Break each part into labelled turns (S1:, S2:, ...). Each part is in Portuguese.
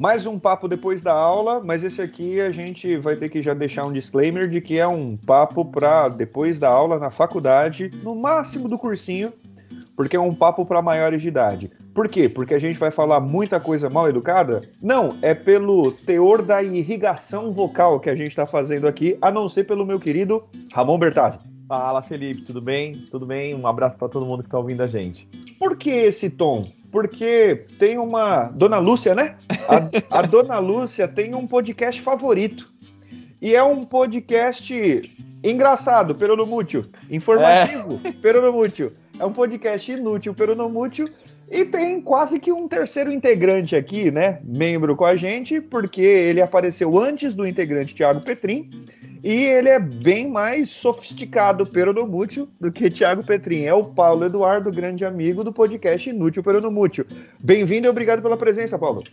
S1: Mais um papo depois da aula, mas esse aqui a gente vai ter que já deixar um disclaimer de que é um papo para depois da aula na faculdade, no máximo do cursinho, porque é um papo para maiores de idade. Por quê? Porque a gente vai falar muita coisa mal educada? Não, é pelo teor da irrigação vocal que a gente está fazendo aqui, a não ser pelo meu querido Ramon Bertazzi.
S2: Fala, Felipe, tudo bem? Tudo bem? Um abraço para todo mundo que está ouvindo a gente.
S1: Por que esse tom? Porque tem uma. Dona Lúcia, né? A, a Dona Lúcia tem um podcast favorito. E é um podcast engraçado, peronomútil. Informativo, é. peronomútil. É um podcast inútil, peronomútil. E tem quase que um terceiro integrante aqui, né? Membro com a gente, porque ele apareceu antes do integrante Thiago Petrin. E ele é bem mais sofisticado peronomútil do que Thiago Petrin. É o Paulo Eduardo, grande amigo do podcast Inútil Peronomútil. Bem-vindo e obrigado pela presença, Paulo.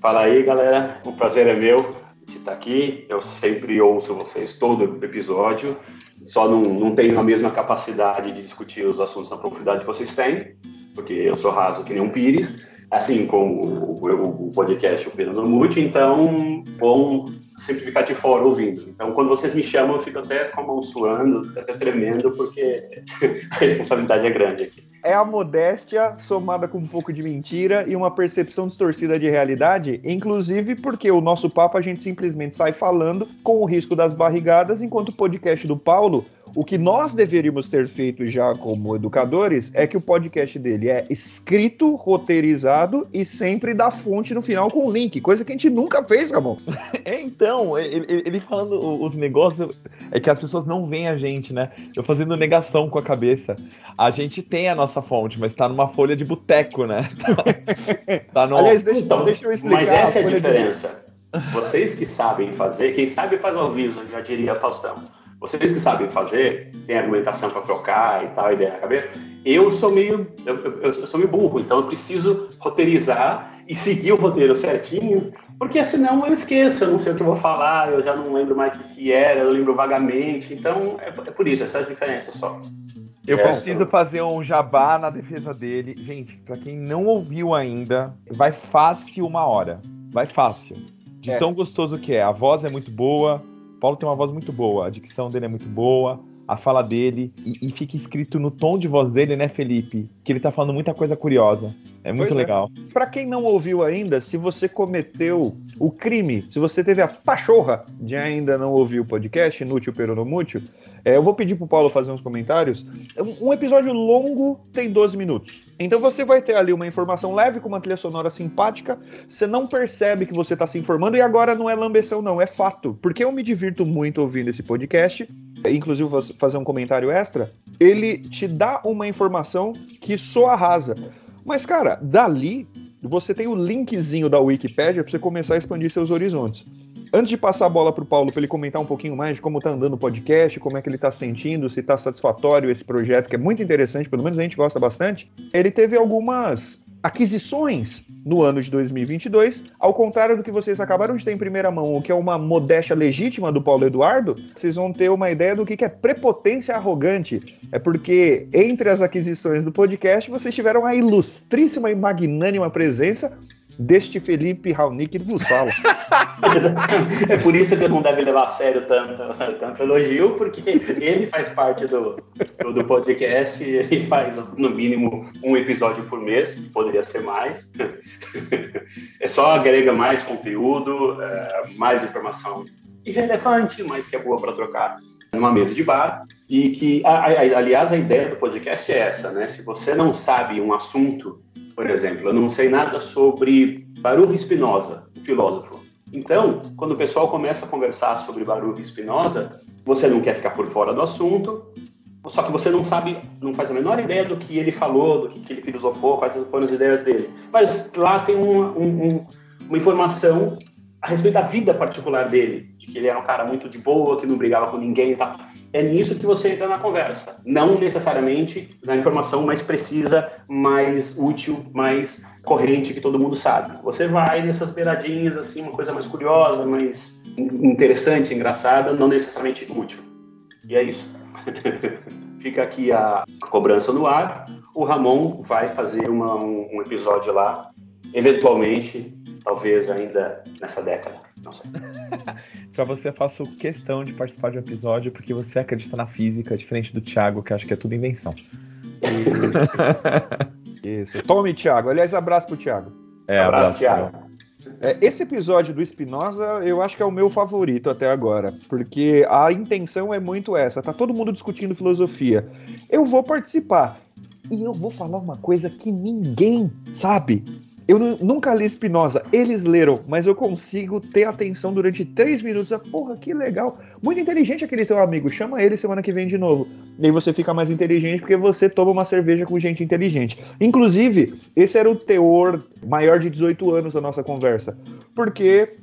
S3: Fala aí, galera. O prazer é meu de estar aqui. Eu sempre ouço vocês todo episódio. Só não, não tenho a mesma capacidade de discutir os assuntos na profundidade que vocês têm, porque eu sou raso que nem um pires, assim como o, o, o podcast O Pena no Mute, então bom sempre ficar de fora ouvindo. Então, quando vocês me chamam, eu fico até com a mão suando, até tremendo, porque a responsabilidade é grande aqui.
S1: É a modéstia somada com um pouco de mentira e uma percepção distorcida de realidade, inclusive porque o nosso papo a gente simplesmente sai falando com o risco das barrigadas, enquanto o podcast do Paulo o que nós deveríamos ter feito já como educadores é que o podcast dele é escrito, roteirizado e sempre dá fonte no final com link, coisa que a gente nunca fez, Ramon.
S2: É, então, ele, ele, falando os negócios, é que as pessoas não veem a gente, né? Eu fazendo negação com a cabeça. A gente tem a nossa fonte, mas tá numa folha de boteco, né?
S3: Tá, tá no... Aliás, deixa, então, deixa eu explicar. Mas essa é a diferença. De... Vocês que sabem fazer, quem sabe faz ao vivo, já diria Faustão vocês que sabem fazer, tem argumentação para trocar e tal, ideia na cabeça. Eu sou meio, eu, eu, eu, sou meio burro, então eu preciso roteirizar e seguir o roteiro certinho, porque senão eu esqueço, eu não sei o que eu vou falar, eu já não lembro mais o que, que era, eu lembro vagamente. Então é, é por isso, essa é a diferença só.
S2: Eu preciso fazer um jabá na defesa dele. Gente, para quem não ouviu ainda, vai fácil uma hora. Vai fácil. De é. tão gostoso que é. A voz é muito boa, Paulo tem uma voz muito boa, a dicção dele é muito boa, a fala dele, e, e fica escrito no tom de voz dele, né, Felipe? Que ele tá falando muita coisa curiosa. É muito pois é. legal.
S1: É. Para quem não ouviu ainda, se você cometeu o crime, se você teve a pachorra de ainda não ouvir o podcast, inútil peronomútil, é, eu vou pedir pro Paulo fazer uns comentários. Um episódio longo tem 12 minutos. Então você vai ter ali uma informação leve com uma trilha sonora simpática. Você não percebe que você está se informando e agora não é lambeção, não, é fato. Porque eu me divirto muito ouvindo esse podcast. Inclusive, vou fazer um comentário extra. Ele te dá uma informação que soa rasa. Mas, cara, dali você tem o linkzinho da Wikipedia para você começar a expandir seus horizontes. Antes de passar a bola para o Paulo para ele comentar um pouquinho mais de como está andando o podcast, como é que ele está sentindo, se está satisfatório esse projeto, que é muito interessante, pelo menos a gente gosta bastante, ele teve algumas aquisições no ano de 2022, ao contrário do que vocês acabaram de ter em primeira mão, o que é uma modéstia legítima do Paulo Eduardo, vocês vão ter uma ideia do que é prepotência arrogante. É porque entre as aquisições do podcast, vocês tiveram a ilustríssima e magnânima presença deste Felipe Raoni que vos fala.
S3: é por isso que não deve levar a sério tanto, tanto elogio, porque ele faz parte do, do, do podcast, ele faz no mínimo um episódio por mês, poderia ser mais. É só agrega mais conteúdo, é, mais informação irrelevante, mas que é boa para trocar numa mesa de bar. E que, aliás, a ideia do podcast é essa, né? Se você não sabe um assunto por exemplo, eu não sei nada sobre Baruch Spinoza, o filósofo. Então, quando o pessoal começa a conversar sobre Baruch Spinoza, você não quer ficar por fora do assunto, só que você não sabe, não faz a menor ideia do que ele falou, do que ele filosofou, quais foram as ideias dele. Mas lá tem uma, um, uma informação a respeito da vida particular dele, de que ele era um cara muito de boa, que não brigava com ninguém e tal é nisso que você entra na conversa. Não necessariamente na informação mais precisa, mais útil, mais corrente que todo mundo sabe. Você vai nessas beiradinhas, assim, uma coisa mais curiosa, mais interessante, engraçada, não necessariamente útil. E é isso. Fica aqui a cobrança no ar. O Ramon vai fazer uma, um, um episódio lá, eventualmente, talvez ainda nessa década. Não sei.
S2: Para você, eu faço questão de participar de um episódio porque você acredita na física, diferente do Thiago, que acha que é tudo invenção.
S1: Isso. Tome, Thiago. Aliás, abraço pro Thiago.
S3: É, abraço, abraço Thiago.
S1: É, esse episódio do Spinoza eu acho que é o meu favorito até agora, porque a intenção é muito essa. Tá todo mundo discutindo filosofia. Eu vou participar e eu vou falar uma coisa que ninguém sabe. Eu nunca li Spinoza, eles leram, mas eu consigo ter atenção durante três minutos. Ah, porra, que legal. Muito inteligente aquele teu amigo. Chama ele semana que vem de novo. E aí você fica mais inteligente porque você toma uma cerveja com gente inteligente. Inclusive, esse era o teor maior de 18 anos da nossa conversa. Porque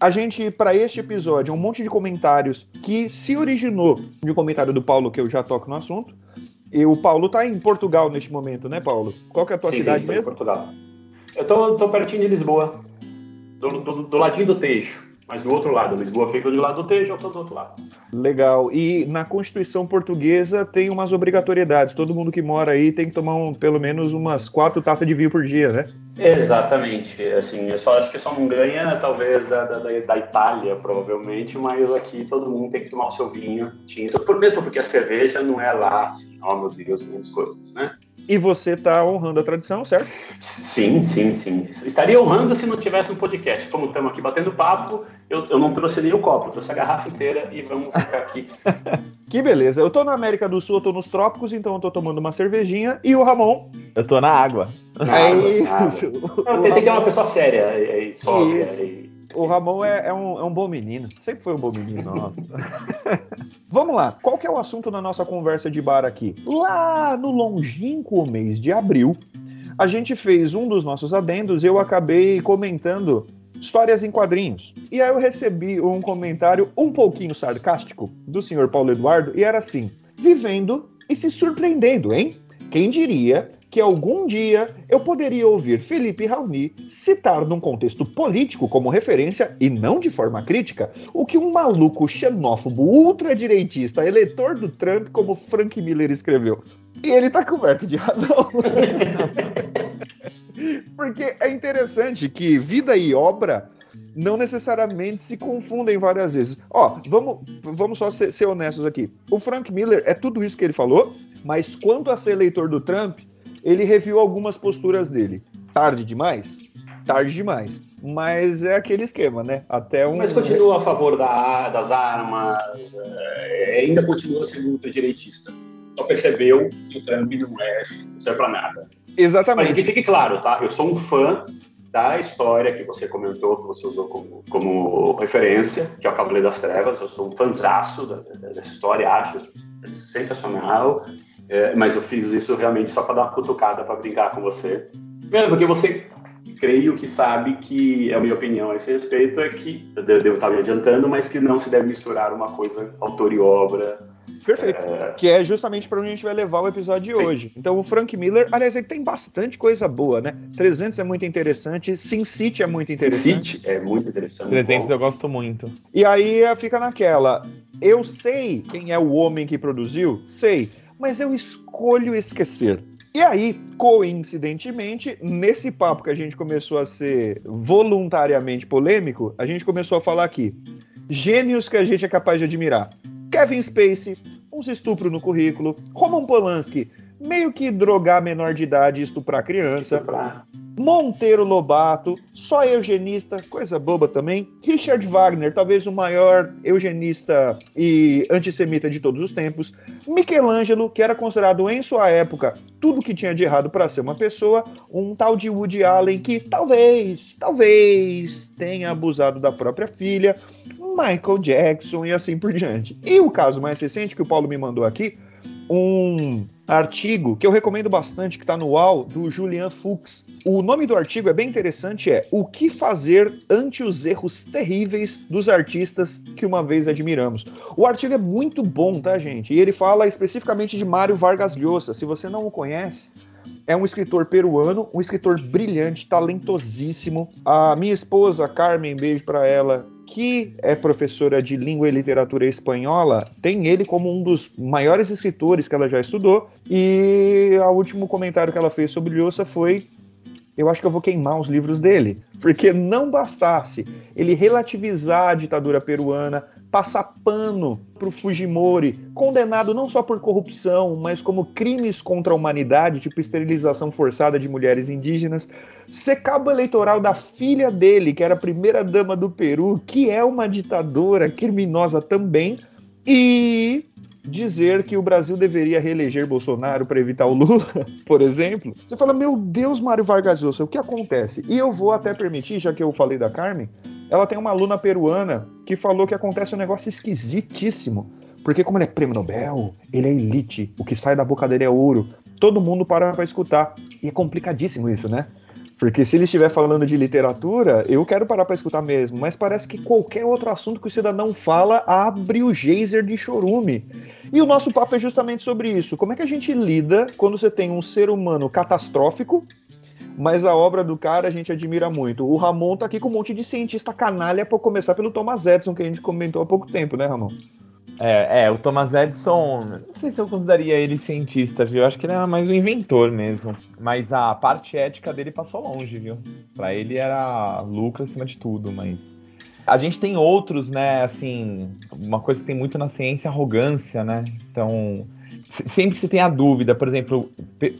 S1: a gente, para este episódio, um monte de comentários que se originou de um comentário do Paulo, que eu já toco no assunto. E o Paulo tá em Portugal neste momento, né, Paulo? Qual que é a tua
S3: sim,
S1: cidade
S3: sim,
S1: mesmo?
S3: Em Portugal. Eu tô, tô pertinho de Lisboa, do, do, do, ladinho do Tejo, mas do outro lado. Lisboa fica do lado do Tejo, eu tô do outro lado.
S1: Legal. E na Constituição Portuguesa tem umas obrigatoriedades. Todo mundo que mora aí tem que tomar um, pelo menos umas quatro taças de vinho por dia, né?
S3: Exatamente. Assim, eu só acho que só não ganha, talvez, da, da, da, Itália, provavelmente, mas aqui todo mundo tem que tomar o seu vinho tinto. Por mesmo porque a cerveja não é lá, assim, oh meu Deus, muitas coisas, né?
S1: E você está honrando a tradição, certo?
S3: Sim, sim, sim. Estaria honrando se não tivesse um podcast. Como estamos aqui batendo papo, eu, eu não trouxe nem o copo, trouxe a garrafa inteira e vamos ficar aqui.
S1: que beleza. Eu tô na América do Sul, eu tô nos trópicos, então eu tô tomando uma cervejinha. E o Ramon?
S2: Eu tô na água.
S3: Na é água, isso. Água. Não, tem, que ter uma pessoa séria e, e sóbria. E
S1: o Ramon é, é, um, é, um, bom menino. Sempre foi um bom menino, nossa. Vamos lá. Qual que é o assunto da nossa conversa de bar aqui? Lá no longínquo mês de abril, a gente fez um dos nossos adendos e eu acabei comentando histórias em quadrinhos. E aí eu recebi um comentário um pouquinho sarcástico do senhor Paulo Eduardo e era assim: vivendo e se surpreendendo, hein? Quem diria que algum dia eu poderia ouvir Felipe Raoni citar num contexto político como referência e não de forma crítica o que um maluco xenófobo ultradireitista, eleitor do Trump, como Frank Miller escreveu. E ele tá coberto de razão. Porque é interessante que vida e obra não necessariamente se confundem várias vezes. Ó, vamos, vamos só ser, ser, honestos aqui. O Frank Miller é tudo isso que ele falou, mas quanto a ser eleitor do Trump, ele reviu algumas posturas dele. Tarde demais? Tarde demais. Mas é aquele esquema, né? Até um.
S3: Mas continua a favor da, das armas, é, ainda continua sendo ultradireitista. Só percebeu que o Trump não é, não serve pra nada.
S1: Exatamente.
S3: Mas que fique claro, tá? Eu sou um fã da história que você comentou, que você usou como, como referência, que é o Cavaleiro das Trevas. Eu sou um fanzaço dessa história, acho sensacional. É, mas eu fiz isso realmente só para dar uma cutucada, para brincar com você. Primeiro, porque você creio que sabe que a minha opinião a esse respeito é que, eu devo estar me adiantando, mas que não se deve misturar uma coisa autor e obra.
S1: Perfeito. É... Que é justamente para onde a gente vai levar o episódio de Sim. hoje. Então, o Frank Miller, aliás, ele tem bastante coisa boa, né? 300 é muito interessante, Sin City é muito interessante.
S3: Sin City é muito interessante.
S2: 300 eu gosto muito.
S1: E aí fica naquela. Eu sei quem é o homem que produziu? Sei mas eu escolho esquecer. E aí, coincidentemente, nesse papo que a gente começou a ser voluntariamente polêmico, a gente começou a falar aqui. Gênios que a gente é capaz de admirar. Kevin Spacey, uns estupro no currículo. Roman Polanski, meio que drogar menor de idade e estuprar criança. Estuprar. Monteiro Lobato, só eugenista, coisa boba também. Richard Wagner, talvez o maior eugenista e antissemita de todos os tempos. Michelangelo, que era considerado em sua época tudo que tinha de errado para ser uma pessoa. Um tal de Woody Allen que talvez, talvez tenha abusado da própria filha. Michael Jackson e assim por diante. E o caso mais recente que o Paulo me mandou aqui, um artigo que eu recomendo bastante, que está no UAU, do Julian Fuchs. O nome do artigo é bem interessante, é O que fazer ante os erros terríveis dos artistas que uma vez admiramos. O artigo é muito bom, tá, gente? E ele fala especificamente de Mário Vargas Llosa. Se você não o conhece, é um escritor peruano, um escritor brilhante, talentosíssimo. A minha esposa, Carmen, beijo para ela, que é professora de língua e literatura espanhola, tem ele como um dos maiores escritores que ela já estudou. E o último comentário que ela fez sobre Lhosa foi eu acho que eu vou queimar os livros dele. Porque não bastasse ele relativizar a ditadura peruana, passar pano para o Fujimori, condenado não só por corrupção, mas como crimes contra a humanidade, tipo esterilização forçada de mulheres indígenas, ser cabo eleitoral da filha dele, que era a primeira dama do Peru, que é uma ditadora criminosa também, e dizer que o Brasil deveria reeleger Bolsonaro para evitar o Lula, por exemplo. Você fala, meu Deus, Mário Vargas Llosa, o que acontece? E eu vou até permitir, já que eu falei da Carmen, ela tem uma aluna peruana que falou que acontece um negócio esquisitíssimo. Porque como ele é prêmio Nobel, ele é elite, o que sai da boca dele é ouro. Todo mundo para para escutar. E é complicadíssimo isso, né? Porque se ele estiver falando de literatura, eu quero parar para escutar mesmo, mas parece que qualquer outro assunto que o cidadão fala abre o geyser de chorume. E o nosso papo é justamente sobre isso. Como é que a gente lida quando você tem um ser humano catastrófico mas a obra do cara a gente admira muito. O Ramon tá aqui com um monte de cientista canalha, por começar pelo Thomas Edison, que a gente comentou há pouco tempo, né, Ramon?
S2: É, é, o Thomas Edison, não sei se eu consideraria ele cientista, viu? Acho que ele era mais um inventor mesmo. Mas a parte ética dele passou longe, viu? Pra ele era lucro acima de tudo, mas. A gente tem outros, né? Assim, uma coisa que tem muito na ciência é arrogância, né? Então, sempre que você tem a dúvida, por exemplo,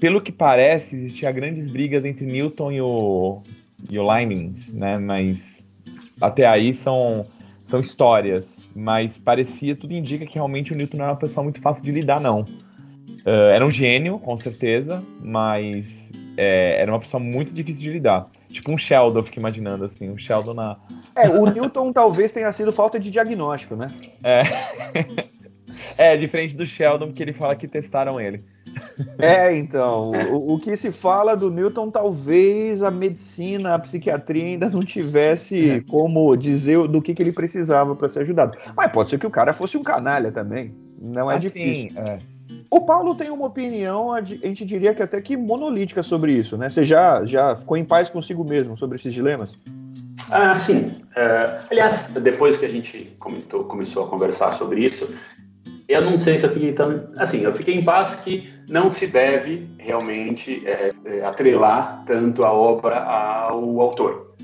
S2: pelo que parece, existia grandes brigas entre Newton e o, e o Leibniz, né? Mas até aí são, são histórias. Mas parecia, tudo indica que realmente o Newton não era uma pessoa muito fácil de lidar, não. Uh, era um gênio, com certeza, mas é, era uma pessoa muito difícil de lidar. Tipo um Sheldon, eu fico imaginando, assim, um Sheldon na.
S1: É, o Newton talvez tenha sido falta de diagnóstico, né?
S2: É. É, diferente do Sheldon, que ele fala que testaram ele.
S1: É, então, o, o, que se fala do Newton, talvez a medicina, a psiquiatria ainda não tivesse é. como dizer do que, que ele precisava para ser ajudado. Mas pode ser que o cara fosse um canalha também. Não é assim, difícil. É. O Paulo tem uma opinião, a gente diria que até que monolítica sobre isso, né? Você já, já ficou em paz consigo mesmo sobre esses dilemas?
S3: Ah, sim. Uh, aliás, depois que a gente comentou, começou a conversar sobre isso, eu não sei se eu fiquei tão. Assim, eu fiquei em paz que não se deve realmente é, é, atrelar tanto a obra ao autor.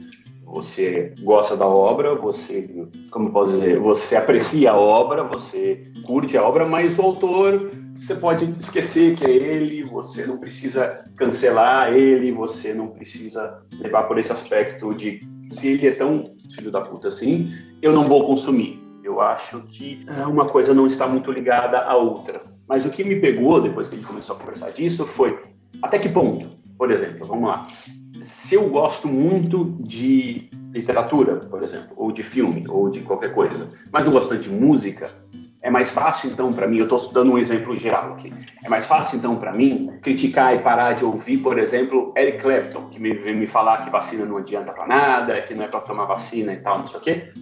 S3: Você gosta da obra, você, como posso dizer, você aprecia a obra, você curte a obra, mas o autor você pode esquecer que é ele, você não precisa cancelar ele, você não precisa levar por esse aspecto de se ele é tão filho da puta assim, eu não vou consumir. Eu acho que uma coisa não está muito ligada à outra. Mas o que me pegou depois que a gente começou a conversar disso foi até que ponto, por exemplo, vamos lá. Se eu gosto muito de literatura, por exemplo, ou de filme, ou de qualquer coisa, mas não gosto tanto de música, é mais fácil então para mim, eu estou dando um exemplo geral aqui, é mais fácil então para mim criticar e parar de ouvir, por exemplo, Eric Clapton, que me vem me falar que vacina não adianta para nada, que não é para tomar vacina e tal, não sei o quê,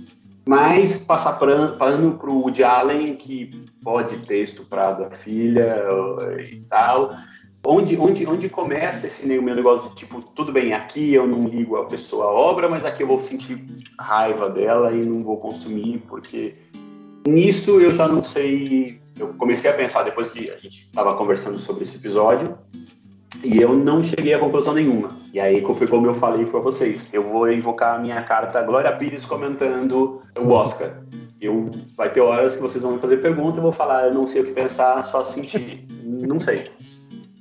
S3: mas passar pano para o Woody Allen, que pode ter estuprado a filha e tal. Onde, onde, onde começa esse meu negócio de tipo, tudo bem, aqui eu não ligo a pessoa à obra, mas aqui eu vou sentir raiva dela e não vou consumir, porque nisso eu já não sei. Eu comecei a pensar depois que a gente estava conversando sobre esse episódio, e eu não cheguei a conclusão nenhuma. E aí foi como eu falei para vocês. Eu vou invocar a minha carta Glória Pires comentando o Oscar. Eu, vai ter horas que vocês vão me fazer pergunta, eu vou falar, eu não sei o que pensar, só sentir. não sei.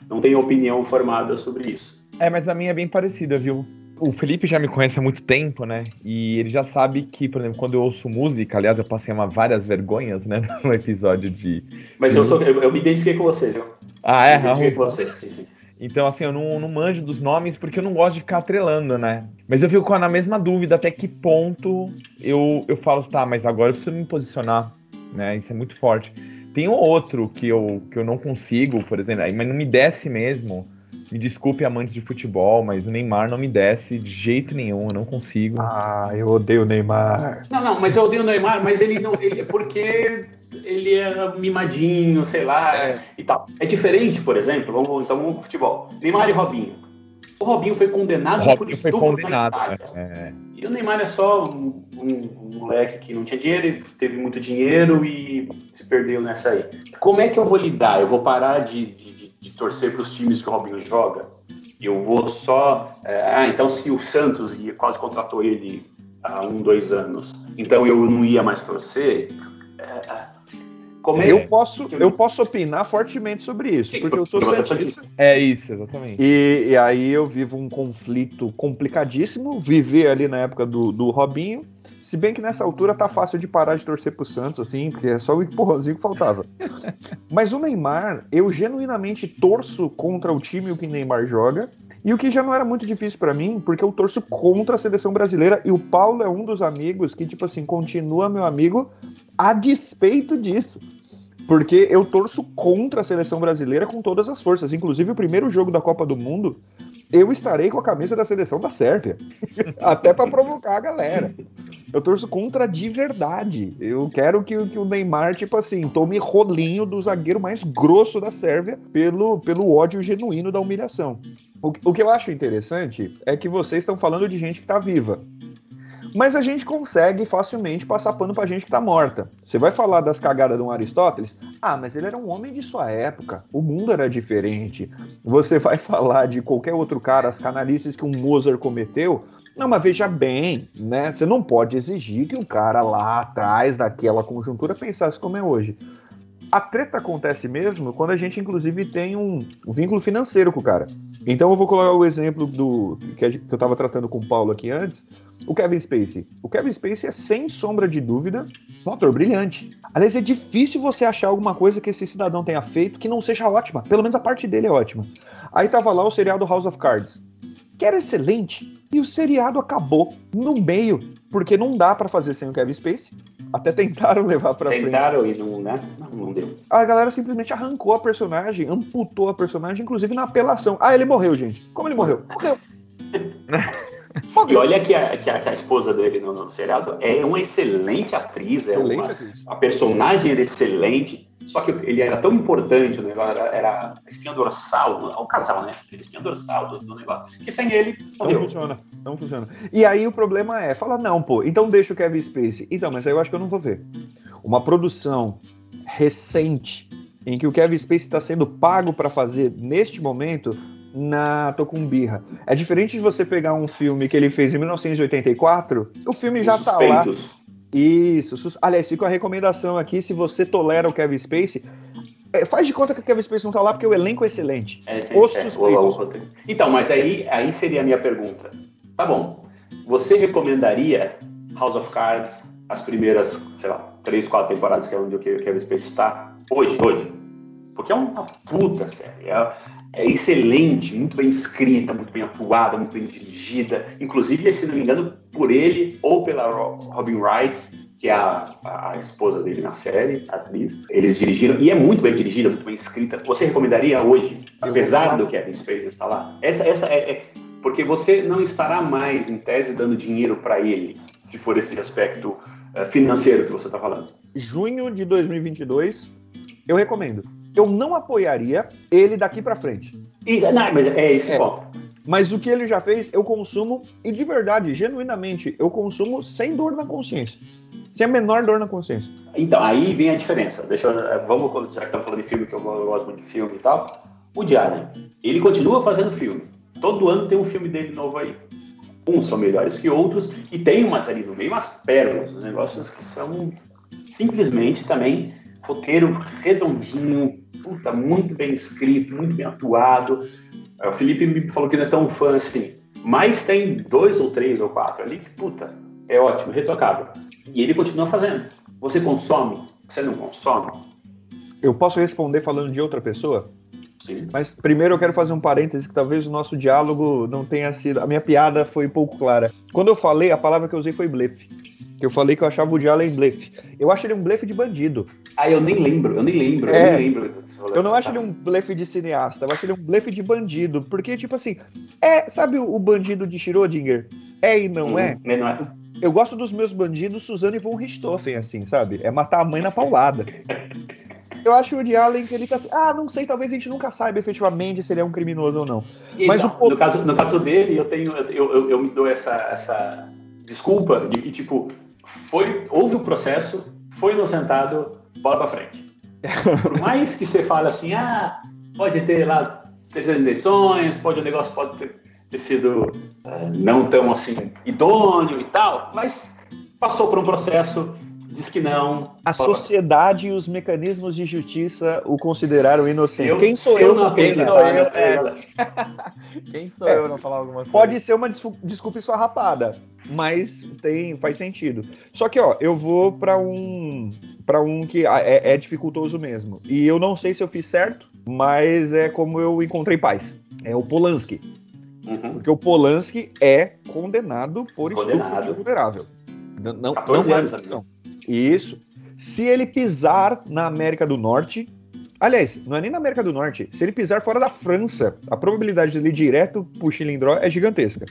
S3: Não tenho opinião formada sobre isso.
S2: É, mas a minha é bem parecida, viu? O Felipe já me conhece há muito tempo, né? E ele já sabe que, por exemplo, quando eu ouço música, aliás, eu passei uma, várias vergonhas, né? No episódio de.
S3: Mas eu, sou, eu, eu me identifiquei com você, viu?
S2: Ah, é?
S3: Eu me identifiquei com você, sim, sim.
S2: Então, assim, eu não, não manjo dos nomes porque eu não gosto de ficar atrelando, né? Mas eu fico na mesma dúvida até que ponto eu, eu falo, tá, mas agora eu preciso me posicionar, né? Isso é muito forte. Tem um outro que eu, que eu não consigo, por exemplo, mas não me desce mesmo. Me desculpe, amantes de futebol, mas o Neymar não me desce de jeito nenhum, eu não consigo.
S1: Ah, eu odeio o Neymar.
S3: Não, não, mas eu odeio o Neymar, mas ele não. Ele, porque ele é mimadinho, sei lá, é. e tal. É diferente, por exemplo, vamos, então vamos pro futebol. Neymar e Robinho. O Robinho foi condenado
S2: Robinho por estupro foi condenado,
S3: é. E o Neymar é só um, um, um, moleque que não tinha dinheiro, teve muito dinheiro e se perdeu nessa aí. Como é que eu vou lidar? Eu vou parar de, de, de torcer para os times que o Robinho joga? eu vou só. É, ah, então se o Santos quase contratou ele há um, dois anos, então eu não ia mais você. É,
S1: é? Eu posso, eu posso opinar fortemente sobre isso, Sim, porque eu sou
S2: cientista. É isso, exatamente.
S1: E, e, aí eu vivo um conflito complicadíssimo, viver ali na época do, do Robinho, se bem que nessa altura tá fácil de parar de torcer pro Santos, assim, porque é só o empurrãozinho que faltava. Mas o Neymar, eu genuinamente torço contra o time o que Neymar joga. E o que já não era muito difícil para mim, porque eu torço contra a seleção brasileira e o Paulo é um dos amigos que, tipo assim, continua meu amigo a despeito disso. Porque eu torço contra a seleção brasileira com todas as forças. Inclusive, o primeiro jogo da Copa do Mundo, eu estarei com a camisa da seleção da Sérvia. Até para provocar a galera. Eu torço contra de verdade. Eu quero que, que, o Neymar, tipo assim, tome rolinho do zagueiro mais grosso da Sérvia pelo, pelo ódio genuíno da humilhação. O, o que eu acho interessante é que vocês estão falando de gente que tá viva. Mas a gente consegue facilmente passar pano pra gente que tá morta. Você vai falar das cagadas de um Aristóteles? Ah, mas ele era um homem de sua época. O mundo era diferente. Você vai falar de qualquer outro cara, as canalices que um Mozart cometeu. Não, mas veja bem, né? Você não pode exigir que um cara lá atrás daquela conjuntura pensasse como é hoje. A treta acontece mesmo quando a gente, inclusive, tem um, um vínculo financeiro com o cara. Então eu vou colocar o exemplo do que, eu estava tratando com o Paulo aqui antes, o Kevin Spacey. O Kevin Spacey é, sem sombra de dúvida, um ator brilhante. Aliás, é difícil você achar alguma coisa que esse cidadão tenha feito que não seja ótima. Pelo menos a parte dele é ótima. Aí tava lá o seriado House of Cards, que era excelente, e o seriado acabou no meio, porque não dá para fazer sem o Kevin Spacey. Até tentaram levar pra
S3: tentaram frente. Tentaram e não, né? Não, não deu.
S1: A galera simplesmente arrancou a personagem, amputou a personagem, inclusive na apelação. Ah, ele morreu, gente. Como ele morreu? Morreu.
S3: E olha que a, que a, que a esposa dele no, no, seriado é uma excelente atriz. Excelente é uma, atriz. A personagem era excelente. Só que ele era tão importante, o negócio era, era a espinha dorsal, o casal, né? A espinha dorsal do, do, negócio. Que sem ele
S1: não, não funciona. Não funciona. E aí o problema é, fala, não, pô, então deixa o Kevin Spacey. Então, mas aí eu acho que eu não vou ver. Uma produção recente em que o Kevin Spacey está sendo pago para fazer neste momento, na tô com birra. É diferente de você pegar um filme que ele fez em 1984, o filme já Os tá lá. Isso. Aliás, fica a recomendação aqui, se você tolera o Kevin Spacey, é, faz de conta que o Kevin Spacey não tá lá porque o elenco é excelente. É, sim, Os é,
S3: suspeitos. então, mas aí, aí seria a minha pergunta. Tá bom. Você recomendaria House of Cards, as primeiras, sei lá, três, quatro temporadas que é onde o Kevin Spacey está? Hoje, hoje. Porque é uma puta série. É, é excelente, muito bem escrita, muito bem atuada, muito bem dirigida. Inclusive, se não me engano, por ele ou pela Robin Wright, que é a, a, esposa dele na série, a atriz. Eles dirigiram, e é muito bem dirigida, muito bem escrita. Você recomendaria hoje, apesar do Kevin Spacey estar lá? Essa, essa é, é, porque você não estará mais, em tese, dando dinheiro para ele, se for esse aspecto uh, financeiro que você está falando.
S1: Junho de 2022, eu recomendo eu não apoiaria ele daqui para frente.
S3: Isso, não, mas é isso, é.
S1: Mas o que ele já fez, eu consumo, e de verdade, genuinamente, eu consumo sem dor na consciência. Sem a menor dor na consciência.
S3: Então, aí vem a diferença. Deixa eu, é, vamos, já que estamos falando de filme, que eu gosto muito de filme e tal. O Allen, ele continua fazendo filme. Todo ano tem um filme dele novo aí. Uns são melhores que outros, e tem umas ali no meio, umas pérolas, os negócios que são simplesmente também roteiro redondinho, puta, muito bem escrito, muito bem atuado. O Felipe me falou que não é tão fã assim, mas tem dois ou três ou quatro ali que, puta, é ótimo, retocável. E ele continua fazendo. Você consome? Você não consome?
S1: Eu posso responder falando de outra pessoa?
S3: Sim.
S1: Mas primeiro eu quero fazer um parêntese que talvez o nosso diálogo não tenha sido. A minha piada foi pouco clara. Quando eu falei, a palavra que eu usei foi blefe. Eu falei que eu achava o Allen blefe. Eu acho ele um blefe de bandido.
S3: Ah, eu nem lembro, eu nem lembro, é, eu nem lembro.
S1: Eu não acho ele um blefe de cineasta, eu acho ele um blefe de bandido. Porque, tipo assim, é, sabe o, bandido de Schrödinger? É e não hum, é?
S3: Não é.
S1: Eu gosto dos meus bandidos Suzane von Richthofen, assim, sabe? É matar a mãe na paulada. eu acho o Woody Allen que ele tá assim, ah, não sei, talvez a gente nunca saiba efetivamente se ele é um criminoso ou não.
S3: E, Mas o... no, caso, no caso dele, eu tenho, eu, eu, eu me dou essa, essa desculpa de que, tipo, foi, houve o um processo, foi inocentado, bola pra frente. Por mais que você fale assim, ah, pode ter lá terceiras eleições, pode o negócio pode ter, ter sido é, não tão assim idôneo e tal, mas passou por um processo diz que não.
S1: A sociedade e os mecanismos de justiça o consideraram inocente.
S3: Eu,
S1: quem sou
S3: eu
S1: eu?
S3: não
S1: pra
S2: Quem
S3: acredito.
S2: sou eu? É. Quem sou
S1: É.
S2: eu não falar alguma coisa?
S1: Pode ser uma desculpa esfarrapada, mas tem, faz sentido. Só que, ó, eu vou pra um para um que ah, é, é dificultoso mesmo. E eu não sei se eu fiz certo, mas é como eu encontrei paz. É o Polanski.
S3: Uhum.
S1: Porque o Polanski é condenado por estupro
S3: Condenado.
S1: de vulnerável. Não, não,
S3: 14
S1: não
S3: anos?
S1: Isso. Se ele pisar na América do Norte. Aliás, não é nem na América do Norte. Se ele pisar fora da França, a probabilidade de ele ir direto pro Chilindró é gigantesca.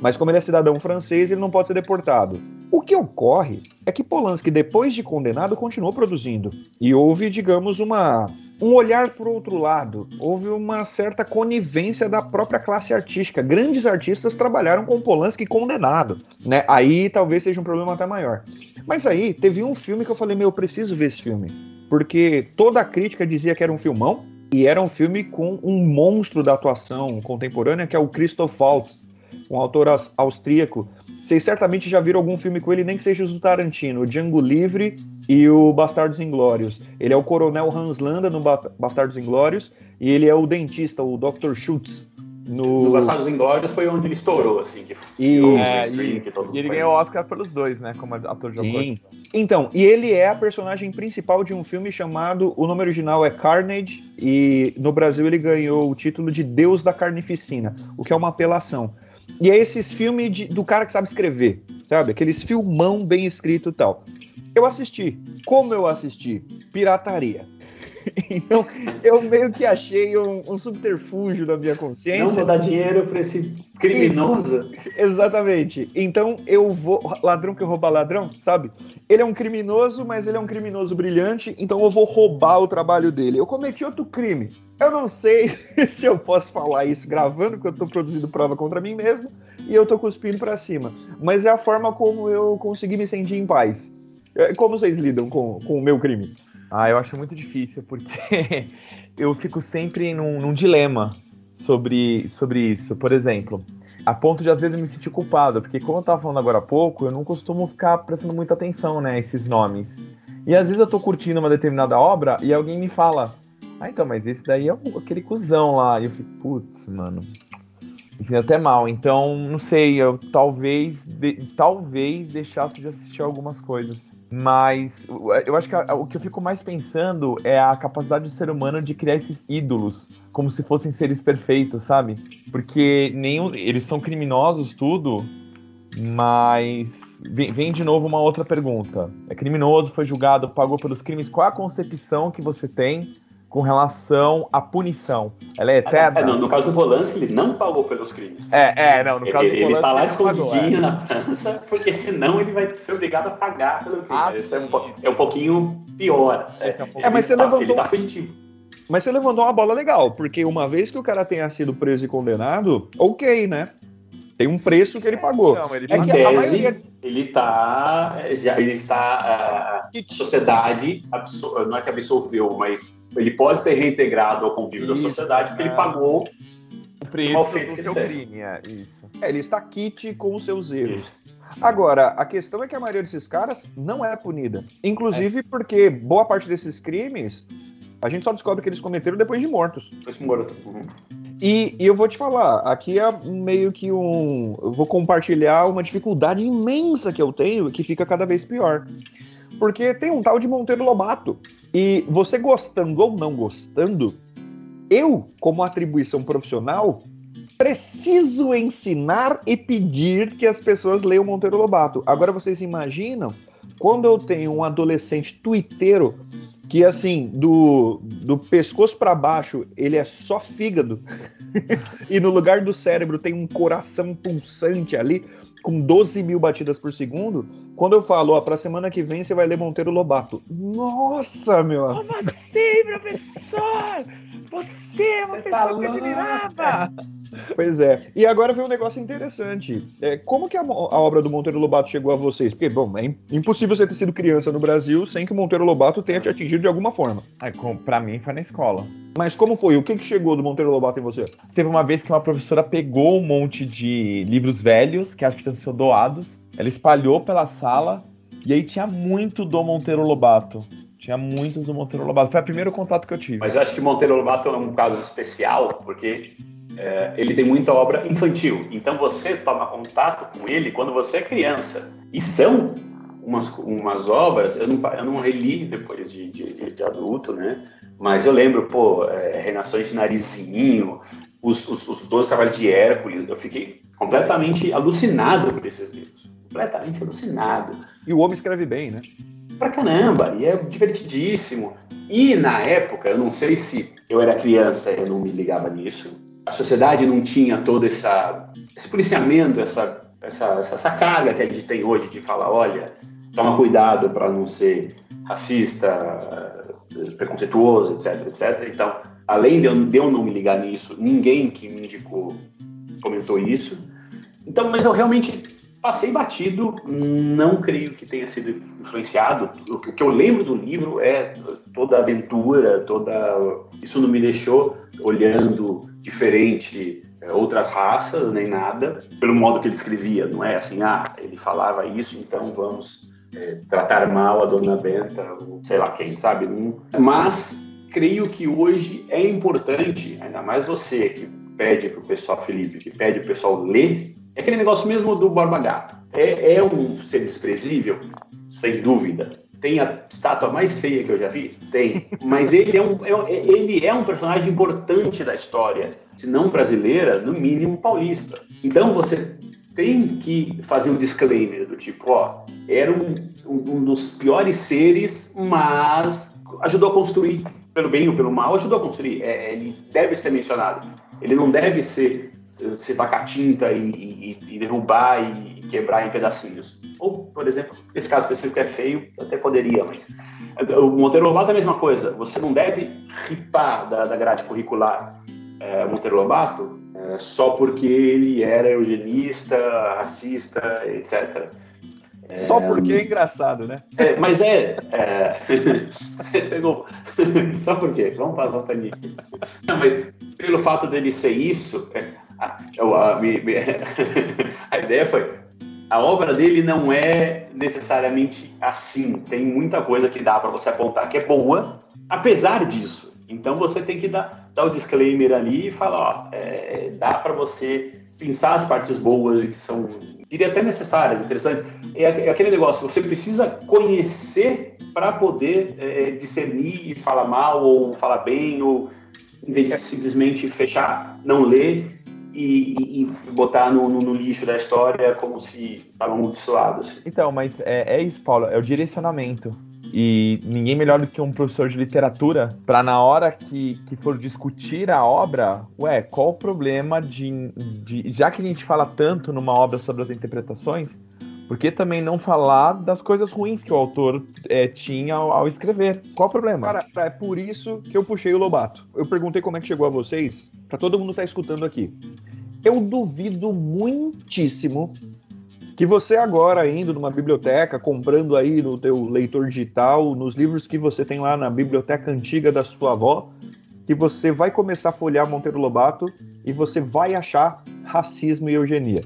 S1: Mas como ele é cidadão francês, ele não pode ser deportado. O que ocorre é que Polanski, depois de condenado, continuou produzindo. E houve, digamos, uma um olhar para o outro lado. Houve uma certa conivência da própria classe artística. Grandes artistas trabalharam com Polanski condenado. Né? Aí talvez seja um problema até maior. Mas aí teve um filme que eu falei, meu, eu preciso ver esse filme. Porque toda a crítica dizia que era um filmão. E era um filme com um monstro da atuação contemporânea, que é o Christoph Waltz, um autor aus- austríaco. Vocês certamente já viram algum filme com ele, nem que seja do Tarantino, o Django Livre e o Bastardos Inglórios. Ele é o coronel Hans Landa no Ba- Bastardos Inglórios e ele é o dentista, o Dr. Schutz, no...
S3: No Bastardos Inglórios foi onde ele estourou, assim, que
S1: E-
S3: virou um
S2: É,
S3: stream que todo mundo
S2: E ele ganhou o Oscar pelos dois, né? Como ator de
S1: Sim. Então, e ele é a personagem principal de um filme chamado, o nome original é Carnage, e no Brasil ele ganhou o título de Deus da Carnificina, o que é uma apelação. E é esses filmes de- do cara que sabe escrever, sabe? Aqueles filmão bem escrito e tal. Eu assisti. Como eu assisti? Pirataria. Então, eu meio que achei um, um subterfúgio da minha
S3: Não
S1: consciência.
S3: vou dar dinheiro pra esse criminoso.
S1: Exatamente. Então eu vou. Ladrão que rouba ladrão, sabe? Ele é um criminoso, mas ele é um criminoso brilhante, então eu vou roubar o trabalho dele. Eu cometi outro crime. Eu não sei se eu posso falar isso gravando, porque eu tô produzindo prova contra mim mesmo e eu tô cuspindo pra cima. Mas é a forma como eu consegui me sentir em paz. É, Como vocês lidam com, com o meu crime?
S2: Ah, eu acho muito difícil, porque eu fico sempre num, num dilema sobre, sobre isso. Por exemplo, a ponto de às vezes me sentir culpado, porque como eu tava falando agora há pouco, eu não costumo ficar prestando muita atenção, né, esses nomes. E às vezes eu tô curtindo uma determinada obra e alguém me fala, ah, então, mas esse daí é aquele cuzão lá. E eu fico, putz, mano. Sinto até mal. Então, não sei, eu talvez, de- talvez deixasse de assistir algumas coisas. Mas eu acho que a- o que eu fico mais pensando é a capacidade do ser humano de criar esses ídolos como se fossem seres perfeitos, sabe? Porque nenhum, eles são criminosos, tudo, mas vem, vem de novo uma outra pergunta. É criminoso, foi julgado, pagou pelos crimes. Qual a concepção que você tem com relação à punição? Ela é eterna?
S3: É, no, no caso do Polanski, ele não pagou pelos crimes.
S2: É, é, não, no
S3: Ele,
S2: caso do
S3: ele
S2: Polanski,
S3: tá lá
S2: ele pagou,
S3: escondidinho
S2: é.
S3: na França, porque senão ele vai ser obrigado a pagar pelo crime.
S2: Ah,
S3: Esse é, um, é um pouquinho pior.
S2: É um
S3: Ele
S1: É, mas você
S3: tá,
S1: levantou-
S3: Ele tá fugitivo.
S1: Mas você levantou uma bola legal, porque uma vez que o cara tenha sido preso e condenado, ok, né? Tem um preço que ele pagou.
S2: Não, ele
S1: É que
S2: pagou.
S1: a
S3: tese,
S1: maioria-
S3: ele tá. Já, ele está.
S1: Que
S3: A sociedade absor- não é que absolveu, mas ele pode ser reintegrado ao convívio da
S2: Isso,
S3: sociedade, porque
S2: é.
S3: ele pagou.
S2: o preço
S3: mal feito
S2: do seu crime, é isso.
S1: É, ele está kit com os seus erros.
S3: Isso.
S1: Agora, a questão é que a maioria desses caras não é punida. Inclusive porque boa parte desses crimes a gente só descobre que eles cometeram depois de mortos.
S3: Esse moroto. Uhum.
S1: E, e eu vou te falar, aqui é meio que um. Eu vou compartilhar uma dificuldade imensa que eu tenho e que fica cada vez pior. Porque tem um tal de Monteiro Lobato. E você gostando ou não gostando, eu, como atribuição profissional, preciso ensinar e pedir que as pessoas leiam Monteiro Lobato. Agora vocês imaginam quando eu tenho um adolescente tuiteiro que assim, do, do pescoço para baixo, ele é só fígado. e no lugar do cérebro tem um coração pulsante ali, com 12 mil batidas por segundo. Quando eu falo, ó, pra semana que vem você vai ler Monteiro Lobato. Nossa, meu amigo.
S2: Como assim, professor? Você é uma
S3: Você tá
S2: pessoa que eu
S3: louco.
S2: admirava!
S1: Pois é. E agora vem um negócio interessante. É, como que a, a, obra do Monteiro Lobato chegou a vocês? Porque, bom, é impossível você ter sido criança no Brasil sem que o Monteiro Lobato tenha te atingido de alguma forma.
S2: É, com, pra mim foi na escola.
S1: Mas como foi? O que, que chegou do Monteiro Lobato em você?
S2: Teve uma vez que uma professora pegou um monte de livros velhos, que acho que tinham sido doados, ela espalhou pela sala, e aí tinha muito do Monteiro Lobato. Tinha muitos do Monteiro Lobato. Foi o primeiro contato que eu tive.
S3: Mas eu acho que Monteiro Lobato é um caso especial, porque é, ele tem muita obra infantil. Então você toma contato com ele quando você é criança. E são umas, umas obras, eu não, eu não reli depois de, de, de adulto, né? Mas eu lembro, pô, é, Renações de Narizinho, os, os, os dois trabalhos de Hércules, eu fiquei completamente alucinado por esses livros. Completamente alucinado.
S1: E o homem escreve bem, né?
S3: Pra caramba, e é divertidíssimo. E na época, eu não sei se eu era criança e eu não me ligava nisso, a sociedade não tinha todo essa, esse policiamento, essa, essa, essa carga que a gente tem hoje de falar, olha, toma cuidado para não ser racista, preconceituoso, etc, etc. Então, além de eu, de eu não me ligar nisso, ninguém que me indicou comentou isso. Então, mas eu realmente passei batido, não creio que tenha sido influenciado. O que eu lembro do livro é toda a aventura, toda isso não me deixou olhando diferente é, outras raças nem nada, pelo modo que ele escrevia, não é assim, ah, ele falava isso, então vamos é, tratar mal a dona Benta, ou sei lá quem, sabe? Mas creio que hoje é importante, ainda mais você que pede para o pessoal, Felipe, que pede para o pessoal ler, é aquele negócio mesmo do Borba Gato. É, é um ser desprezível? Sem dúvida. Tem a estátua mais feia que eu já vi? Tem. Mas ele é um, é, ele é um personagem importante da história, se não brasileira, no mínimo paulista. Então você tem que fazer um disclaimer do tipo, ó, era um, um, um dos piores seres, mas ajudou a construir, pelo bem ou pelo mal, ajudou a construir. É, ele deve ser mencionado. Ele não deve ser se tacar tinta e, e, e, derrubar e quebrar em pedacinhos. Ou, por exemplo, esse caso específico é feio, até poderia, mas o Monteiro Lobato é a mesma coisa. Você não deve ripar da, da grade curricular é, Monteiro Lobato é, só porque ele era eugenista, racista, etc.
S1: É, só porque é engraçado, né?
S3: É, mas é. é pegou. só porque. Vamos passar um paninho. Não, mas pelo fato dele ser isso, é, a, a, a, a ideia foi: a obra dele não é necessariamente assim. Tem muita coisa que dá para você apontar que é boa, apesar disso. Então você tem que dar, dar o disclaimer ali e falar, ó, é, dá para você pensar as partes boas que são, diria até necessárias, interessantes. É, é aquele negócio, você precisa conhecer para poder é, discernir e falar mal ou falar bem, ou em vez de simplesmente fechar, não ler e, e, botar no, no, no, lixo da história como se estavam amaldiçoados.
S2: Então, mas é, é isso, Paulo, é o direcionamento. E ninguém melhor do que um professor de literatura para na hora que, que for discutir a obra, ué, qual o problema de, de. Já que a gente fala tanto numa obra sobre as interpretações, por que também não falar das coisas ruins que o autor é, tinha ao, ao, escrever? Qual o problema?
S1: Cara, é por isso que eu puxei o Lobato. Eu perguntei como é que chegou a vocês, para todo mundo tá escutando aqui. Eu duvido muitíssimo que você agora indo numa biblioteca, comprando aí no teu leitor digital, nos livros que você tem lá na biblioteca antiga da sua avó, que você vai começar a folhear Monteiro Lobato e você vai achar racismo e eugenia.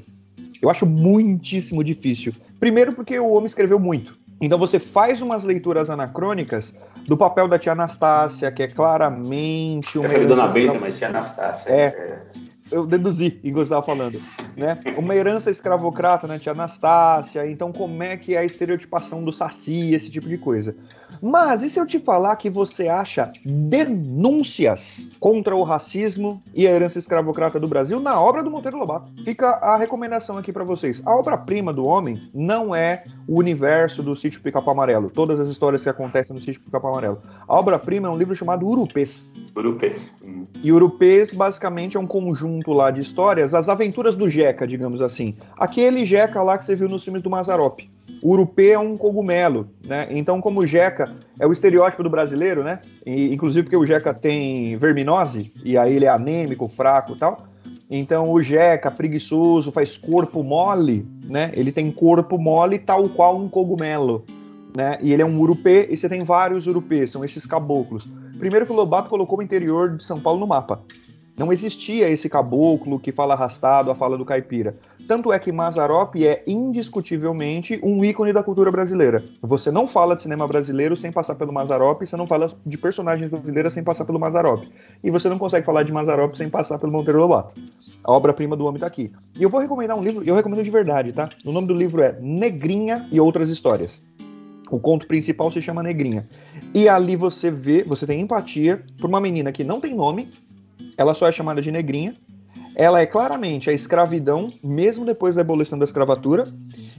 S1: Eu acho muitíssimo difícil. Primeiro porque o homem escreveu muito. Então você faz umas leituras anacrônicas do papel da tia Anastácia, que é claramente
S3: uma. Eu falei Dona Benta, mas tia Anastácia.
S1: É. é eu deduzi enquanto estava falando, né? Uma herança escravocrata, né? Tia Anastácia, então como é que é a estereotipação do saci, esse tipo de coisa. Mas e se eu te falar que você acha denúncias contra o racismo e a herança escravocrata do Brasil na obra do Monteiro Lobato? Fica a recomendação aqui para vocês. A obra-prima do homem não é o universo do Sítio Pica-Pau Amarelo, todas as histórias que acontecem no Sítio Pica-Pau Amarelo. A obra-prima é um livro chamado Urupês.
S3: Urupês.
S1: E Urupês basicamente é um conjunto lá de histórias, as aventuras do Jeca, digamos assim. Aquele Jeca lá que você viu nos filmes do Mazarop. O urupê é um cogumelo, né? Então, como o Jeca é o estereótipo do brasileiro, né? E, inclusive porque o Jeca tem verminose, e aí ele é anêmico, fraco e tal. Então o Jeca, preguiçoso, faz corpo mole, né? Ele tem corpo mole tal qual um cogumelo, né? E ele é um urupê, e você tem vários urupês, são esses caboclos. Primeiro que o Lobato colocou o interior de São Paulo no mapa. Não existia esse caboclo que fala arrastado, a fala do caipira. Tanto é que Mazarop é indiscutivelmente um ícone da cultura brasileira. Você não fala de cinema brasileiro sem passar pelo Mazarop, você não fala de personagens brasileiras sem passar pelo Mazarop. E você não consegue falar de Mazarop sem passar pelo Monteiro Lobato. A obra-prima do homem está aqui. E eu vou recomendar um livro, eu recomendo de verdade, tá? O nome do livro é Negrinha e Outras Histórias. O conto principal se chama Negrinha. E ali você vê, você tem empatia por uma menina que não tem nome, ela só é chamada de negrinha. Ela é claramente a escravidão, mesmo depois da abolição da escravatura.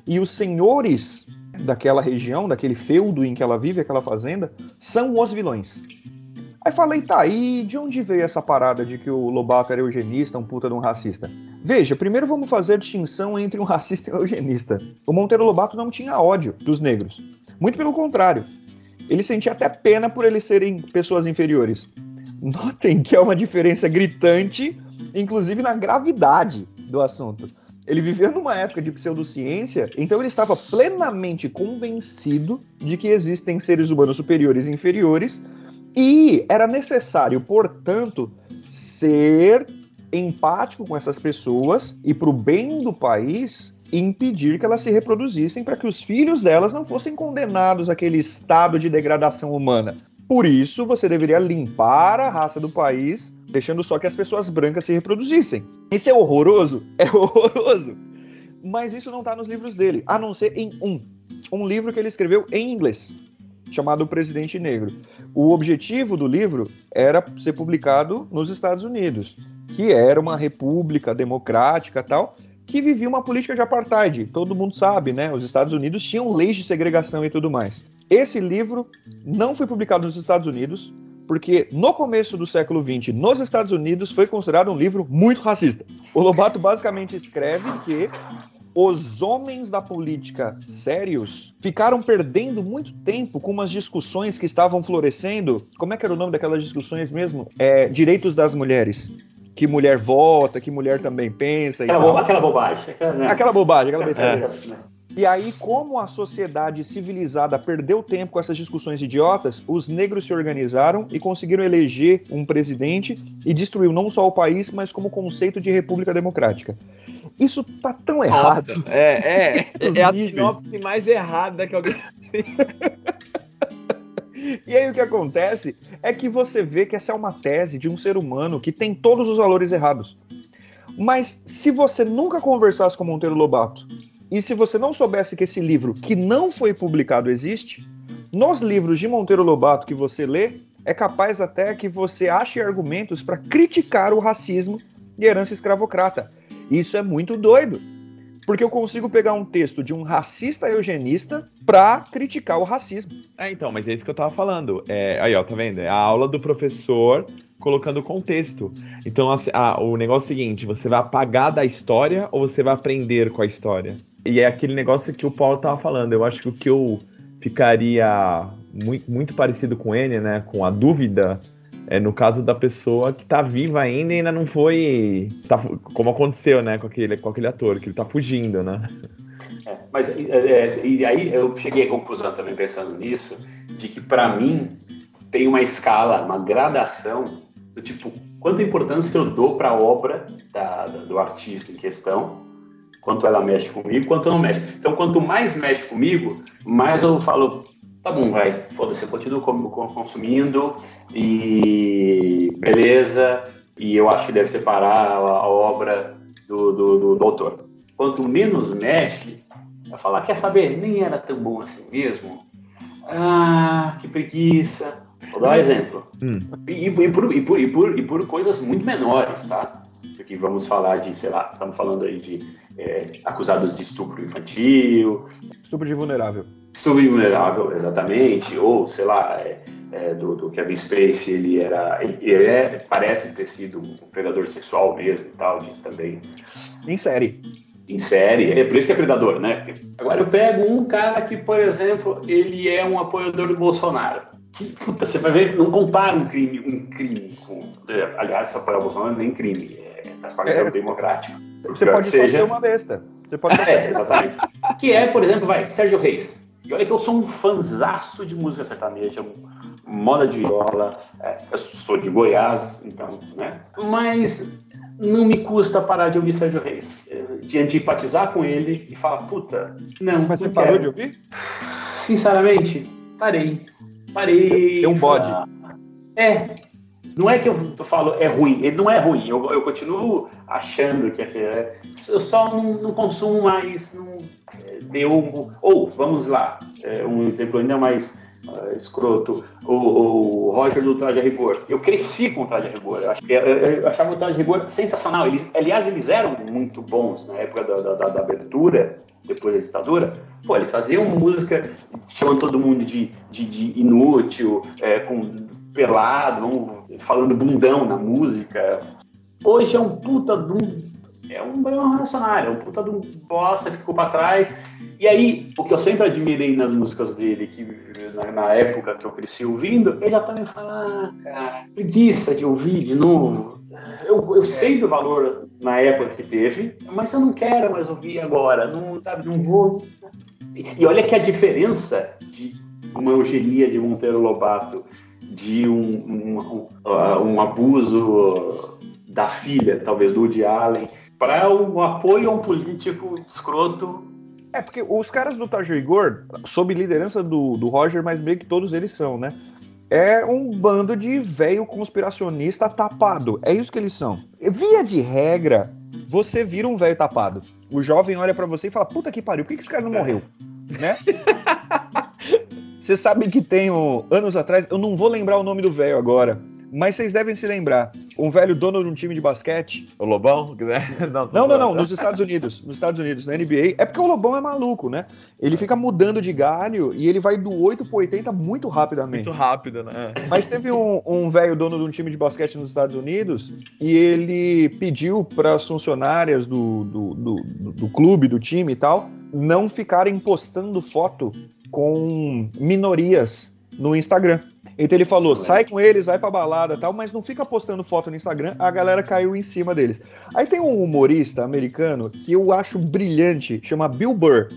S1: E os senhores daquela região, daquele feudo em que ela vive, aquela fazenda, são os vilões. Aí falei, tá, e de onde veio essa parada de que o Lobato era eugenista, um puta de um racista? Veja, primeiro vamos fazer distinção entre um racista e um eugenista. O Monteiro Lobato não tinha ódio dos negros. Muito pelo contrário. Ele sentia até pena por eles serem pessoas inferiores. Notem que é uma diferença gritante, inclusive na gravidade do assunto. Ele viveu numa época de pseudociência, então ele estava plenamente convencido de que existem seres humanos superiores e inferiores, e era necessário, portanto, ser empático com essas pessoas e, para o bem do país, impedir que elas se reproduzissem para que os filhos delas não fossem condenados àquele estado de degradação humana. Por isso, você deveria limpar a raça do país, deixando só que as pessoas brancas se reproduzissem. Isso é horroroso? É horroroso. Mas isso não está nos livros dele, a não ser em um. Um livro que ele escreveu em inglês, chamado O Presidente Negro. O objetivo do livro era ser publicado nos Estados Unidos, que era uma república democrática tal, que vivia uma política de apartheid. Todo mundo sabe, né? Os Estados Unidos tinham leis de segregação e tudo mais. Esse livro não foi publicado nos Estados Unidos, porque no começo do século XX, nos Estados Unidos, foi considerado um livro muito racista. O Lobato basicamente escreve que os homens da política sérios ficaram perdendo muito tempo com umas discussões que estavam florescendo. Como é que era o nome daquelas discussões mesmo? É, direitos das mulheres. Que mulher vota, que mulher também pensa.
S3: Aquela, aquela bobagem.
S1: Aquela, né? aquela bobagem, aquela besteira. É. E aí, como a sociedade civilizada perdeu tempo com essas discussões idiotas, os negros se organizaram e conseguiram eleger um presidente e destruiu não só o país, mas como conceito de república democrática. Isso tá tão errado. Nossa,
S2: é, é, é a sinopse mais errada que alguém.
S1: E aí o que acontece é que você vê que essa é uma tese de um ser humano que tem todos os valores errados. Mas se você nunca conversasse com Monteiro Lobato e se você não soubesse que esse livro, que não foi publicado, existe, nos livros de Monteiro Lobato que você lê, é capaz até que você ache argumentos para criticar o racismo e herança escravocrata. Isso é muito doido. Porque eu consigo pegar um texto de um racista eugenista para criticar o racismo.
S2: É, então, mas é isso que eu tava falando. É, aí, ó, tá vendo? É a aula do professor colocando contexto. Então, assim, ah, o negócio é o seguinte: você vai apagar da história ou você vai aprender com a história? E é aquele negócio que o Paulo tava falando. Eu acho que o que eu ficaria muito, muito parecido com ele, né? Com a dúvida, é no caso da pessoa que tá viva ainda e ainda não foi. Tá, como aconteceu, né, com aquele, com aquele ator, que ele tá fugindo, né?
S3: É, mas é, é, e aí eu cheguei à conclusão também pensando nisso, de que para mim tem uma escala, uma gradação do tipo quanta importância eu dou para a obra da, do artista em questão quanto ela mexe comigo, quanto não mexe. Então, quanto mais mexe comigo, mais eu falo, tá bom, vai, foda-se, eu continuo consumindo e beleza, e eu acho que deve separar a, obra do, do, do, do, autor. Quanto menos mexe, eu falar, quer saber, nem era tão bom assim mesmo. Ah, que preguiça. Vou dar um exemplo. Hum. E, e, por, e, por, e, por, e por coisas muito menores, tá? Porque vamos falar de, sei lá, estamos falando aí de é, acusados de estupro infantil.
S1: Estupro de vulnerável.
S3: Estupro de vulnerável, exatamente. Ou, sei lá, é, é, do, do, Kevin Spacey, ele era. Ele é, parece ter sido um predador sexual mesmo e tal, de, também.
S1: Em série.
S3: Em série, é por isso que é predador, né? Agora eu pego um cara que, por exemplo, ele é um apoiador do Bolsonaro. Que, puta, você vai ver, não compara um crime, um crime com. É, aliás, apoiar o Bolsonaro nem crime. É, faz parte é. do democrático.
S1: Você pode seja... ser uma besta. Você pode
S3: ser é, exatamente. que é, por exemplo, vai, Sérgio Reis. E olha que eu sou um fanzaço de música sertaneja, moda de viola, é, eu sou de Goiás, então, né? Mas não me custa parar de ouvir Sérgio Reis, de antipatizar com ele e falar, puta, não.
S1: Mas
S3: não
S1: você parou de ouvir?
S3: Sinceramente, parei. Parei.
S1: Tem um bode.
S3: É. Não é que eu falo é ruim, ele não é ruim, eu, eu continuo achando que é. é eu só não, não consumo mais, não é, deu. Ou, vamos lá, é, um exemplo ainda mais uh, escroto, o, o, Roger do Traje a Rigor. Eu cresci com o Traje a Rigor, eu, eu, eu achava o Traje a Rigor sensacional. Eles, aliás, eles eram muito bons na época da, da, da abertura, depois da ditadura. Pô, eles faziam música chamando todo mundo de, de, de inútil, é, com pelado, falando bundão na música. Hoje é um puta de um. É um, é um é um puta de um bosta que ficou pra trás. E aí, o que eu sempre admirei nas músicas dele, que na, na época que eu cresci ouvindo, ele já também fala, ah, cara, preguiça de ouvir de novo. Eu, eu sei do valor na época que teve, mas eu não quero mais ouvir agora, não, sabe, não vou. E, e olha que a diferença de uma eugenia de Monteiro Lobato, de um, um, um, um abuso da filha, talvez, do Woody Allen, para o apoio a um político escroto
S1: é, porque os caras do Taj Igor, sob liderança do, do Roger, mas meio que todos eles são, né? É um bando de velho conspiracionista tapado. É isso que eles são. Via de regra, você vira um velho tapado. O jovem olha para você e fala: Puta que pariu, por que, que esse cara não morreu? né? Você sabe que tem um, anos atrás, eu não vou lembrar o nome do velho agora, mas vocês devem se lembrar, um velho dono de um time de basquete.
S2: O Lobão?
S1: não, não, não, não, nos Estados Unidos. Nos Estados Unidos, na NBA. É porque o Lobão é maluco, né? Ele fica mudando de galho e ele vai do 8 pro 80 muito rapidamente.
S2: Muito rápido, né?
S1: Mas teve um velho dono de um time de basquete nos Estados Unidos e ele pediu para as funcionárias do, do, do, do clube, do time e tal, não ficarem postando foto com minorias no Instagram. Então ele falou: sai com eles, vai pra balada tal, mas não fica postando foto no Instagram. A galera caiu em cima deles. Aí tem um humorista americano que eu acho brilhante, chama Bill Burr.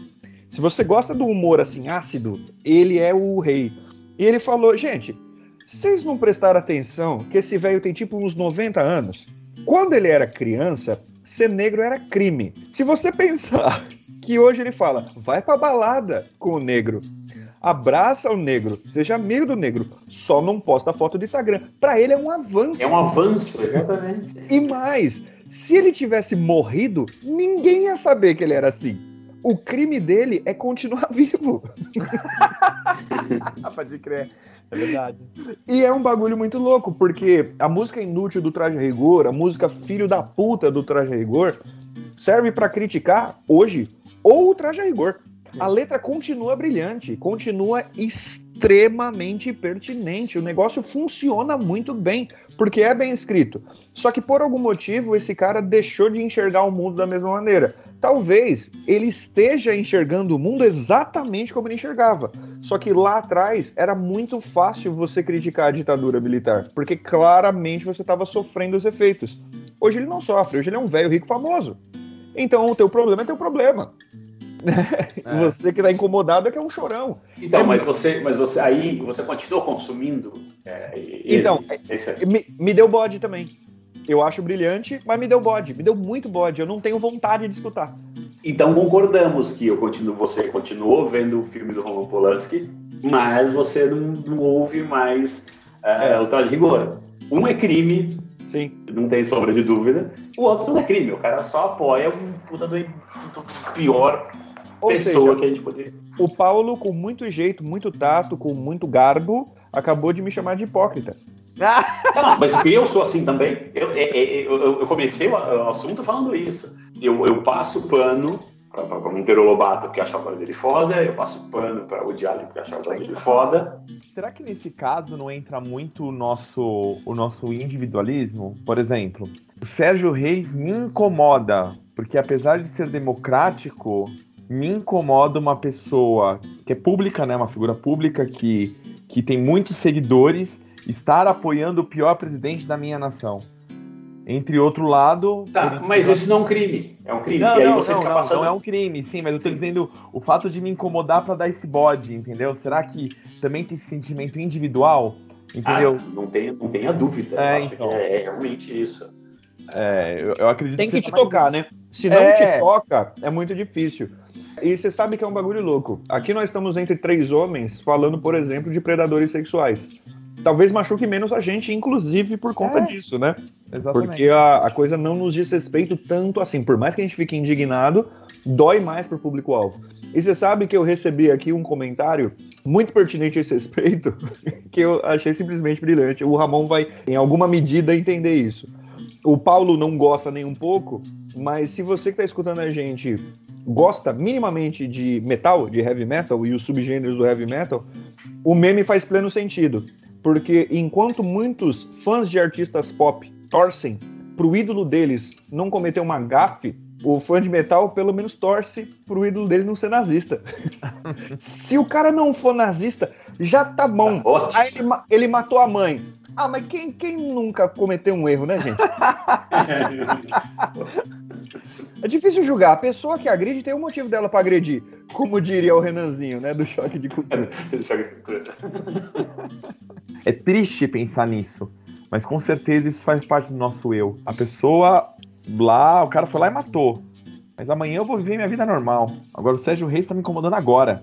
S1: Se você gosta do humor assim ácido, ele é o rei. E ele falou: gente, vocês não prestaram atenção que esse velho tem tipo uns 90 anos? Quando ele era criança, ser negro era crime. Se você pensar que hoje ele fala, vai pra balada com o negro abraça o negro, seja amigo do negro, só não posta foto do Instagram. Para ele é um avanço.
S3: É um avanço, exatamente.
S1: E mais, se ele tivesse morrido, ninguém ia saber que ele era assim. O crime dele é continuar vivo.
S2: Pode crer. É verdade.
S1: E é um bagulho muito louco, porque a música inútil do Traje Rigor, a música filho da puta do Traje Rigor, serve para criticar hoje ou Traje Rigor a letra continua brilhante, continua extremamente pertinente. O negócio funciona muito bem, porque é bem escrito. Só que por algum motivo esse cara deixou de enxergar o mundo da mesma maneira. Talvez ele esteja enxergando o mundo exatamente como ele enxergava. Só que lá atrás era muito fácil você criticar a ditadura militar, porque claramente você estava sofrendo os efeitos. Hoje ele não sofre, hoje ele é um velho rico famoso. Então o teu problema é teu problema. É. Você que tá incomodado é que é um chorão.
S3: Então, é mas você, mas você aí você continua consumindo.
S1: É, então, esse... me, me deu bode também. Eu acho brilhante, mas me deu bode, me deu muito bode. Eu não tenho vontade de escutar.
S3: Então concordamos que eu continuo, você continuou vendo o filme do Roman Polanski, mas você não, não ouve mais uh, o Traje Rigor. Um é crime,
S1: Sim.
S3: Não tem sombra de dúvida. O outro não é crime. O cara só apoia um puta do, do pior ou pessoa seja, que a gente poderia.
S1: O Paulo, com muito jeito, muito tato, com muito garbo, acabou de me chamar de hipócrita.
S3: Tá, mas eu sou assim também. Eu, é, é, eu, eu comecei o assunto falando isso. Eu, eu passo pano para o Monteiro Lobato, que achava dele foda, eu passo pano para o Diário, que achava dele foda.
S2: Será que nesse caso não entra muito o nosso, o nosso individualismo? Por exemplo, o Sérgio Reis me incomoda, porque apesar de ser democrático, me incomoda uma pessoa que é pública, né, uma figura pública que, que tem muitos seguidores, estar apoiando o pior presidente da minha nação. Entre outro lado.
S3: Tá, mas isso não é um crime. É um crime.
S2: Não,
S3: e aí
S2: não,
S3: você
S2: não,
S3: fica
S2: não,
S3: passando.
S2: não é um crime, sim, mas eu tô
S3: Sim.
S2: dizendo o fato de me incomodar pra dar esse bode, entendeu? Será que também tem esse sentimento individual? Entendeu?
S3: Ah, não, tenha, não tenha dúvida.
S2: É,
S3: eu acho
S2: então.
S3: que é, é realmente isso.
S2: É, eu, eu acredito
S1: Tem que
S2: seja
S1: te
S2: mais
S1: tocar,
S2: isso.
S1: né? Se não
S2: É.
S1: te toca, é muito difícil. E você sabe que é um bagulho louco. Aqui nós estamos entre três homens falando, por exemplo, de predadores sexuais. Talvez machuque menos a gente, inclusive por conta
S2: É.
S1: disso, né?
S2: Exatamente.
S1: Porque a, a coisa não nos diz respeito tanto assim. Por mais que a gente fique indignado, dói mais pro público-alvo. E você sabe que eu recebi aqui um comentário muito pertinente a esse respeito, que eu achei simplesmente brilhante. O Ramon vai, em alguma medida, entender isso. O Paulo não gosta nem um pouco, mas se você que está escutando a gente gosta minimamente de metal, de heavy metal e os subgêneros do heavy metal, o meme faz pleno sentido. Porque enquanto muitos fãs de artistas pop torcem pro ídolo deles não cometer uma gafe, o fã de metal pelo menos torce pro ídolo dele não ser nazista. Se o cara não for nazista, já tá bom.
S3: Tá.
S1: Aí ele, ele matou a mãe. Ah, mas quem, quem nunca cometeu um erro, né, gente? É difícil julgar. A pessoa que agride tem um motivo dela pra agredir. Como diria o Renanzinho, né? Do choque de cultura.
S2: É triste pensar nisso, mas com certeza isso faz parte do nosso eu. A pessoa lá, o cara foi lá e matou. Mas amanhã eu vou viver minha vida normal. Agora o Sérgio Reis tá me incomodando agora.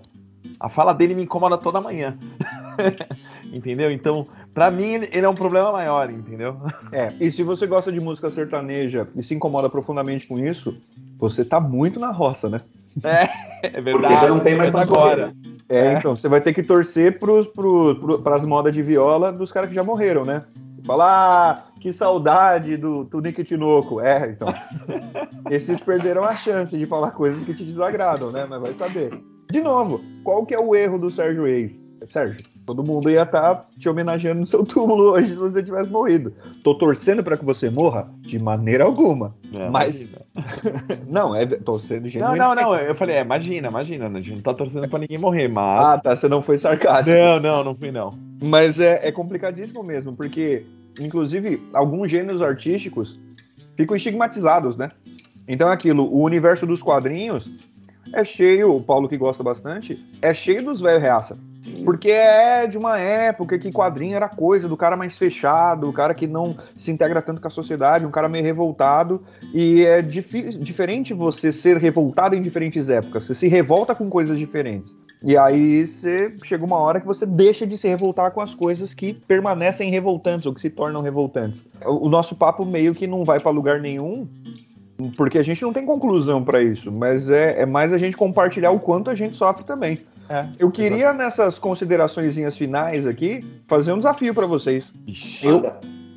S2: A fala dele me incomoda toda manhã. entendeu? Então, pra mim, ele é um problema maior, entendeu?
S1: É, e se você gosta de música sertaneja e se incomoda profundamente com isso, você tá muito na roça, né?
S2: É verdade.
S3: Porque você não tem mais pra
S2: agora.
S1: É,
S2: É.
S1: então, você vai ter que torcer pros, pro, pro, pras modas de viola dos caras que já morreram, né? Falar, ah, que saudade do, Nick Tinoco. É, então. Esses perderam a chance de falar coisas que te desagradam, né? Mas vai saber. De novo, qual que é o erro do Sérgio Reis? Sérgio, todo mundo ia estar te homenageando no seu túmulo hoje se você tivesse morrido. Tô torcendo para que você morra? De maneira alguma.
S2: É,
S1: Mas-. Não, é torcendo
S2: Não,
S1: genuinamente.
S2: não, não. Eu falei, é, imagina, imagina. né? A gente não tá torcendo pra ninguém morrer,
S1: Ah,
S2: mas.
S1: tá, você não foi sarcástico.
S2: não, não, não fui não.
S1: Mas é, é complicadíssimo mesmo, porque, inclusive, alguns gêneros artísticos ficam estigmatizados, né? Então é aquilo, o universo dos quadrinhos é cheio, o Paulo que gosta bastante, é cheio dos velhos reaça. Porque é de uma época que quadrinho era coisa do cara mais fechado, o cara que não se integra tanto com a sociedade, um cara meio revoltado. E é diferente você ser revoltado em diferentes épocas. Você se revolta com coisas diferentes. E aí você chega uma hora que você deixa de se revoltar com as coisas que permanecem revoltantes ou que se tornam revoltantes. O, nosso papo meio que não vai pra lugar nenhum, porque a gente não tem conclusão pra isso, mas é, é mais a gente compartilhar o quanto a gente sofre também.
S2: É.
S1: Eu queria, nessas considerações finais aqui, fazer um desafio pra vocês. Eu,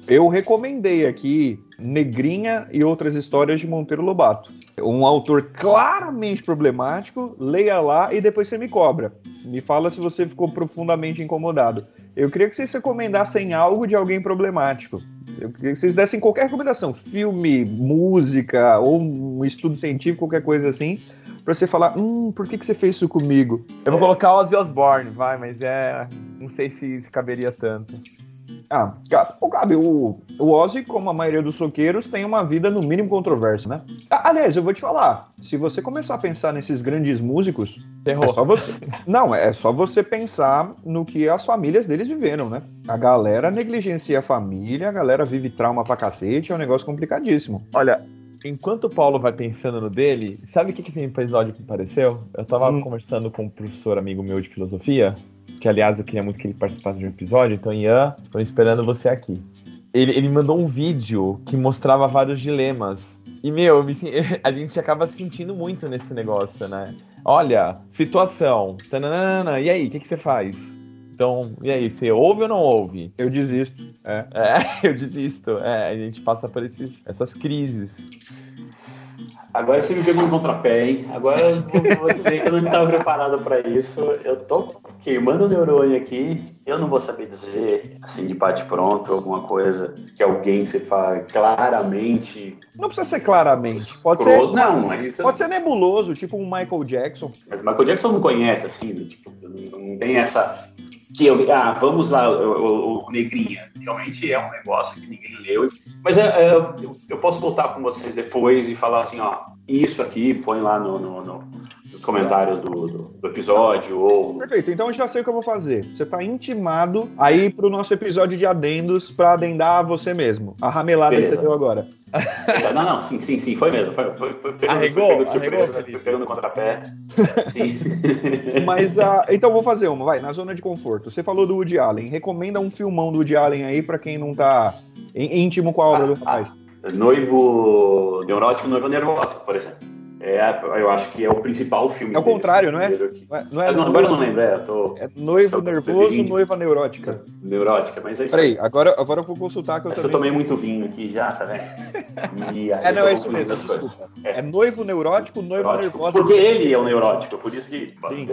S1: eu recomendei aqui Negrinha e outras histórias de Monteiro Lobato. Um autor claramente problemático, leia lá e depois você me cobra. Me fala se você ficou profundamente incomodado. Eu queria que vocês recomendassem algo de alguém problemático. Eu queria que vocês dessem qualquer recomendação, filme, música, ou um estudo científico, qualquer coisa assim, pra você falar, hum, por que, que você fez isso comigo?
S2: Eu vou colocar Ozzy Osbourne, vai, mas é. Não sei se, se caberia tanto.
S1: Ah, o cabe, o, o Ozzy, como a maioria dos soqueiros, tem uma vida no mínimo controversa, né? Ah, aliás, eu vou te falar, se você começar a pensar nesses grandes músicos,
S2: Terror.
S1: é só você. Não, é só você pensar no que as famílias deles viveram, né? A galera negligencia a família, a galera vive trauma pra cacete, é um negócio complicadíssimo.
S2: Olha, enquanto o Paulo vai pensando no dele, sabe o que, que esse episódio me pareceu? Eu tava
S1: Hum.
S2: conversando com um professor amigo meu de filosofia, que aliás eu queria muito que ele participasse de um episódio, então Ian, tô esperando você aqui. Ele, ele mandou um vídeo que mostrava vários dilemas. E, meu, eu me a gente acaba se sentindo muito nesse negócio, né? Olha, situação, tananana, e aí, o que, que você faz? Então, e aí, você ouve ou não ouve?
S1: Eu desisto. É.
S2: É, eu desisto. É, a gente passa por esses, essas crises.
S3: Agora você me pegou no contrapé, hein? Agora eu vou, dizer que eu não estava preparado para isso. Eu tô queimando o neurônio aqui. Eu não vou saber dizer, assim, de bate pronto, alguma coisa que alguém se fala claramente.
S1: Não precisa ser claramente, pode ser.
S3: Não, mas,
S1: pode ser nebuloso, tipo um Michael Jackson.
S3: mas Michael Jackson não conhece, assim, tipo, não tem essa. Que eu, ah, vamos lá, o, o- Negrinha. realmente é um negócio que ninguém leu. Mas é, é, eu, eu, posso voltar com vocês depois e falar assim, ó, isso aqui põe lá no, no, no nos comentários do, do, do, episódio ou...
S1: Perfeito, então eu já sei o que eu vou fazer. Você está intimado aí para o nosso episódio de adendos para adendar você mesmo. A ramelada Beleza. que você deu agora.
S3: Não, não, sim, sim, sim, foi mesmo. Foi, foi, foi pegando, arregou, foi pegando surpresa, arregou, pegando contrapé. Sim.
S1: Mas, uh, então vou fazer uma, vai, na zona de conforto. Você falou do Woody Allen. Recomenda um filmão do Woody Allen aí para quem não tá íntimo com a obra ah, do rapaz.
S3: Ah, noivo neurótico, noivo nervoso, por exemplo. É, eu acho que é o principal filme.
S1: É o contrário, não é?
S3: Não é, não, agora eu não lembro, é. Tô,
S1: é noivo tô nervoso, noiva neurótica.
S3: Neurótica, mas é isso.
S1: Peraí, agora, agora eu vou consultar que eu
S3: também. Eu tomei muito vinho aqui já, tá vendo?
S1: E é, não, é isso mesmo, desculpa. É. é. noivo neurótico, noiva nervosa.
S3: Porque ele é o neurótico, por isso que. Sim.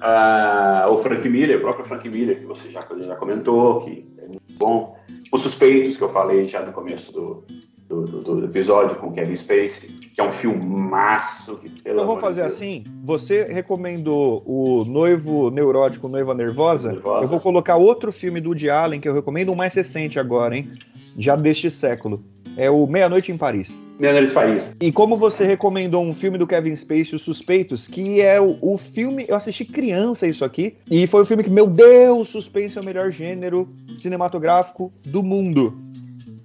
S3: Ah, o Frank Miller, o próprio Frank Miller, que você já, já comentou, que é muito bom. Os Suspeitos, que eu falei já no começo do, do, do, do, episódio com Kevin Spacey, que é um filmaço. Que,
S1: então vamos fazer Deus. assim: você recomendou o Noivo Neurótico, Noiva Nervosa. Nervosa. Eu vou colocar outro filme do Woody Allen que eu recomendo, um mais recente agora, hein? Já deste século. É o Meia-Noite em Paris.
S3: Meia-Noite em Paris.
S1: E como você recomendou um filme do Kevin Spacey, Os Suspeitos, que é o, o filme. Eu assisti criança isso aqui, e foi o filme que, meu Deus, suspense é o melhor gênero cinematográfico do mundo.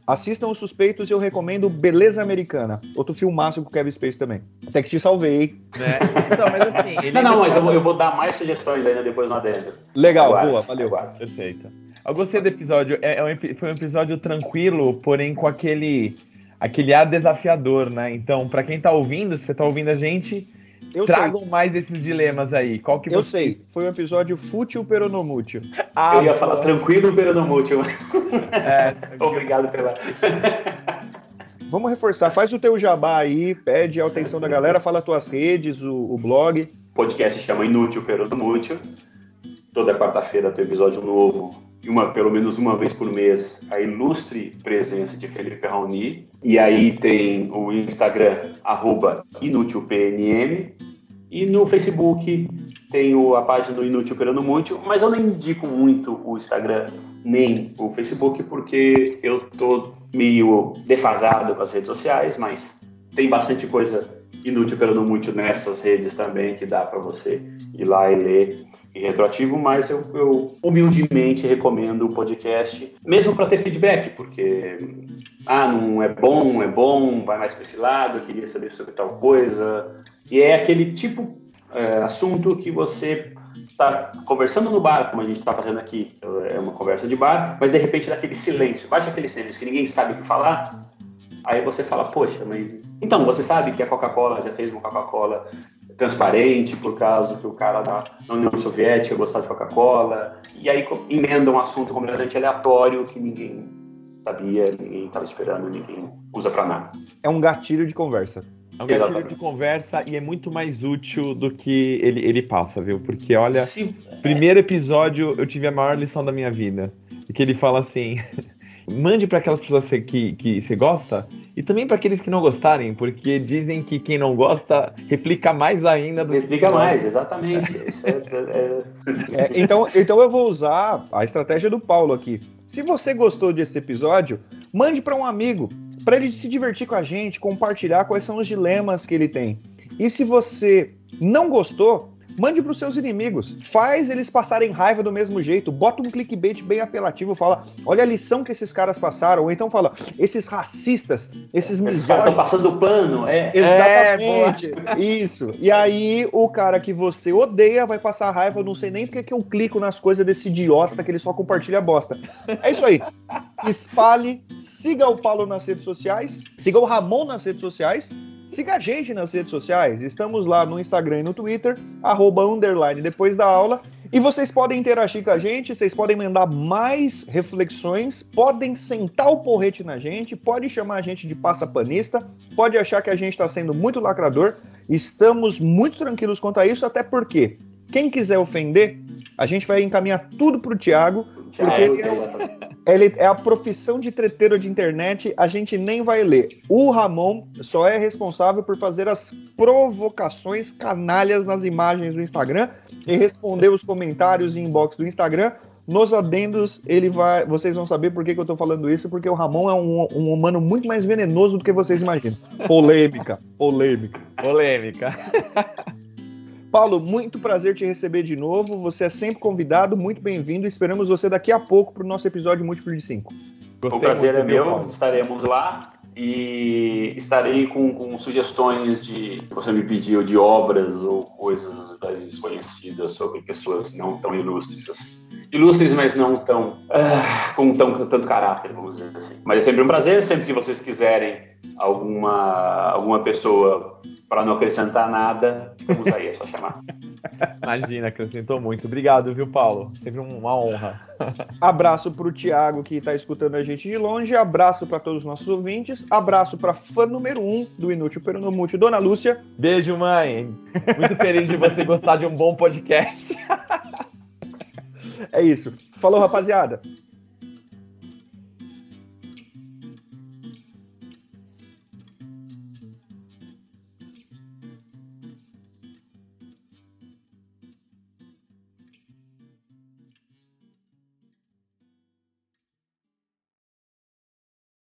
S1: Assistam Os Suspeitos e eu recomendo Beleza Americana. Outro filmaço com o Kevin Space também. Até que te salvei.
S3: É. Então, mas assim, não, não, mas eu vou, eu vou, dar mais sugestões ainda depois no adentro.
S1: Legal, boa, valeu.
S2: Aguarde. Perfeito. Eu gostei do episódio. É, é um, foi um episódio tranquilo, porém com aquele aquele ar desafiador, né? Então, para quem tá ouvindo, se você tá ouvindo a gente, eu Tragam sei. mais desses dilemas aí. Qual que
S1: Eu sei. Foi um episódio fútil peronomútil.
S3: Ah, eu ia falar tranquilo peronomútil. É, Obrigado pela.
S1: Vamos reforçar. Faz o teu jabá aí, pede a atenção da galera, fala as tuas redes, o, o blog.
S3: O podcast chama Inútil Peronomútil. Toda quarta-feira tem episódio novo uma, pelo menos uma vez por mês, a ilustre presença de Felipe Raoni. E aí tem o Instagram, inútilpnm. E no Facebook tem a página do Inútil Operando Muito, mas eu não indico muito o Instagram nem o Facebook, porque eu tô meio defasado com as redes sociais, mas tem bastante coisa inútil operando muito nessas redes também que dá para você ir lá e ler e retroativo, mas eu, eu humildemente recomendo o podcast, mesmo para ter feedback, porque ah, não é bom, é bom, vai mais para esse lado, queria saber sobre tal coisa. E é aquele tipo é, assunto que você está conversando no bar, como a gente está fazendo aqui, é uma conversa de bar, mas de repente daquele silêncio, baixa aquele silêncio que ninguém sabe o que falar, aí você fala, poxa, mas então você sabe que a Coca-Cola já fez uma Coca-Cola transparente, por causa que o cara da União Soviética gostava de Coca-Cola, e aí emenda um assunto completamente aleatório que ninguém sabia, ninguém estava esperando, ninguém usa para nada.
S1: É um gatilho de conversa.
S2: É um gatilho Exatamente. de conversa e é muito mais útil do que ele, ele passa, viu? Porque, olha, Se... primeiro episódio eu tive a maior lição da minha vida. Que ele fala assim: mande para aquelas pessoas que, que você gosta e também para aqueles que não gostarem, porque dizem que quem não gosta replica mais ainda.
S3: Do replica mais, exatamente. É,
S1: é... É, então, então eu vou usar a estratégia do Paulo aqui. Se você gostou desse episódio, mande para um amigo, para ele se divertir com a gente, compartilhar quais são os dilemas que ele tem. E se você não gostou, Mande para os seus inimigos. Faz eles passarem raiva do mesmo jeito. Bota um clickbait bem apelativo. Fala, olha a lição que esses caras passaram. Ou então fala, esses racistas, esses
S3: misóginos. estão passando pano, é.
S1: Exatamente. É, isso. E aí o cara que você odeia vai passar raiva. Eu não sei nem porque que eu clico nas coisas desse idiota que ele só compartilha bosta. É isso aí. Espalhe, siga o Paulo nas redes sociais, siga o Ramon nas redes sociais Siga a gente nas redes sociais. Estamos lá no Instagram e no Twitter, arroba underline depois da aula. E vocês podem interagir com a gente, vocês podem mandar mais reflexões, podem sentar o porrete na gente, pode chamar a gente de passapanista, pode achar que a gente está sendo muito lacrador. Estamos muito tranquilos quanto a isso, até porque quem quiser ofender, a gente vai encaminhar tudo para o Thiago, porque ele é, ele é a profissão de treteiro de internet, a gente nem vai ler. O Ramon só é responsável por fazer as provocações canalhas nas imagens do Instagram e responder os comentários e inbox do Instagram Nos adendos, ele vai. Vocês vão saber por que, que eu tô falando isso, porque o Ramon é um, um humano muito mais venenoso do que vocês imaginam. Polêmica, polêmica.
S2: Polêmica.
S1: Paulo, muito prazer te receber de novo. Você é sempre convidado, muito bem-vindo. Esperamos você daqui a pouco para o nosso episódio múltiplo de 5.
S3: O prazer é meu, Paulo. estaremos lá e estarei com, com, sugestões de que você me pediu de obras ou coisas mais desconhecidas sobre pessoas não tão ilustres assim. Ilustres, mas não tão ah, com tão, tanto caráter, vamos dizer assim. Mas é sempre um prazer, sempre que vocês quiserem alguma alguma pessoa para não acrescentar nada, vamos aí, é só chamar.
S2: Imagina, acrescentou muito. Obrigado, viu, Paulo? Sempre uma honra.
S1: Abraço para o Thiago, que está escutando a gente de longe. Abraço para todos os nossos ouvintes. Abraço para fã número um do Inútil Peronomútil, Dona Lúcia.
S2: Beijo, mãe. Muito feliz de você gostar de um bom podcast.
S1: é isso. Falou, rapaziada.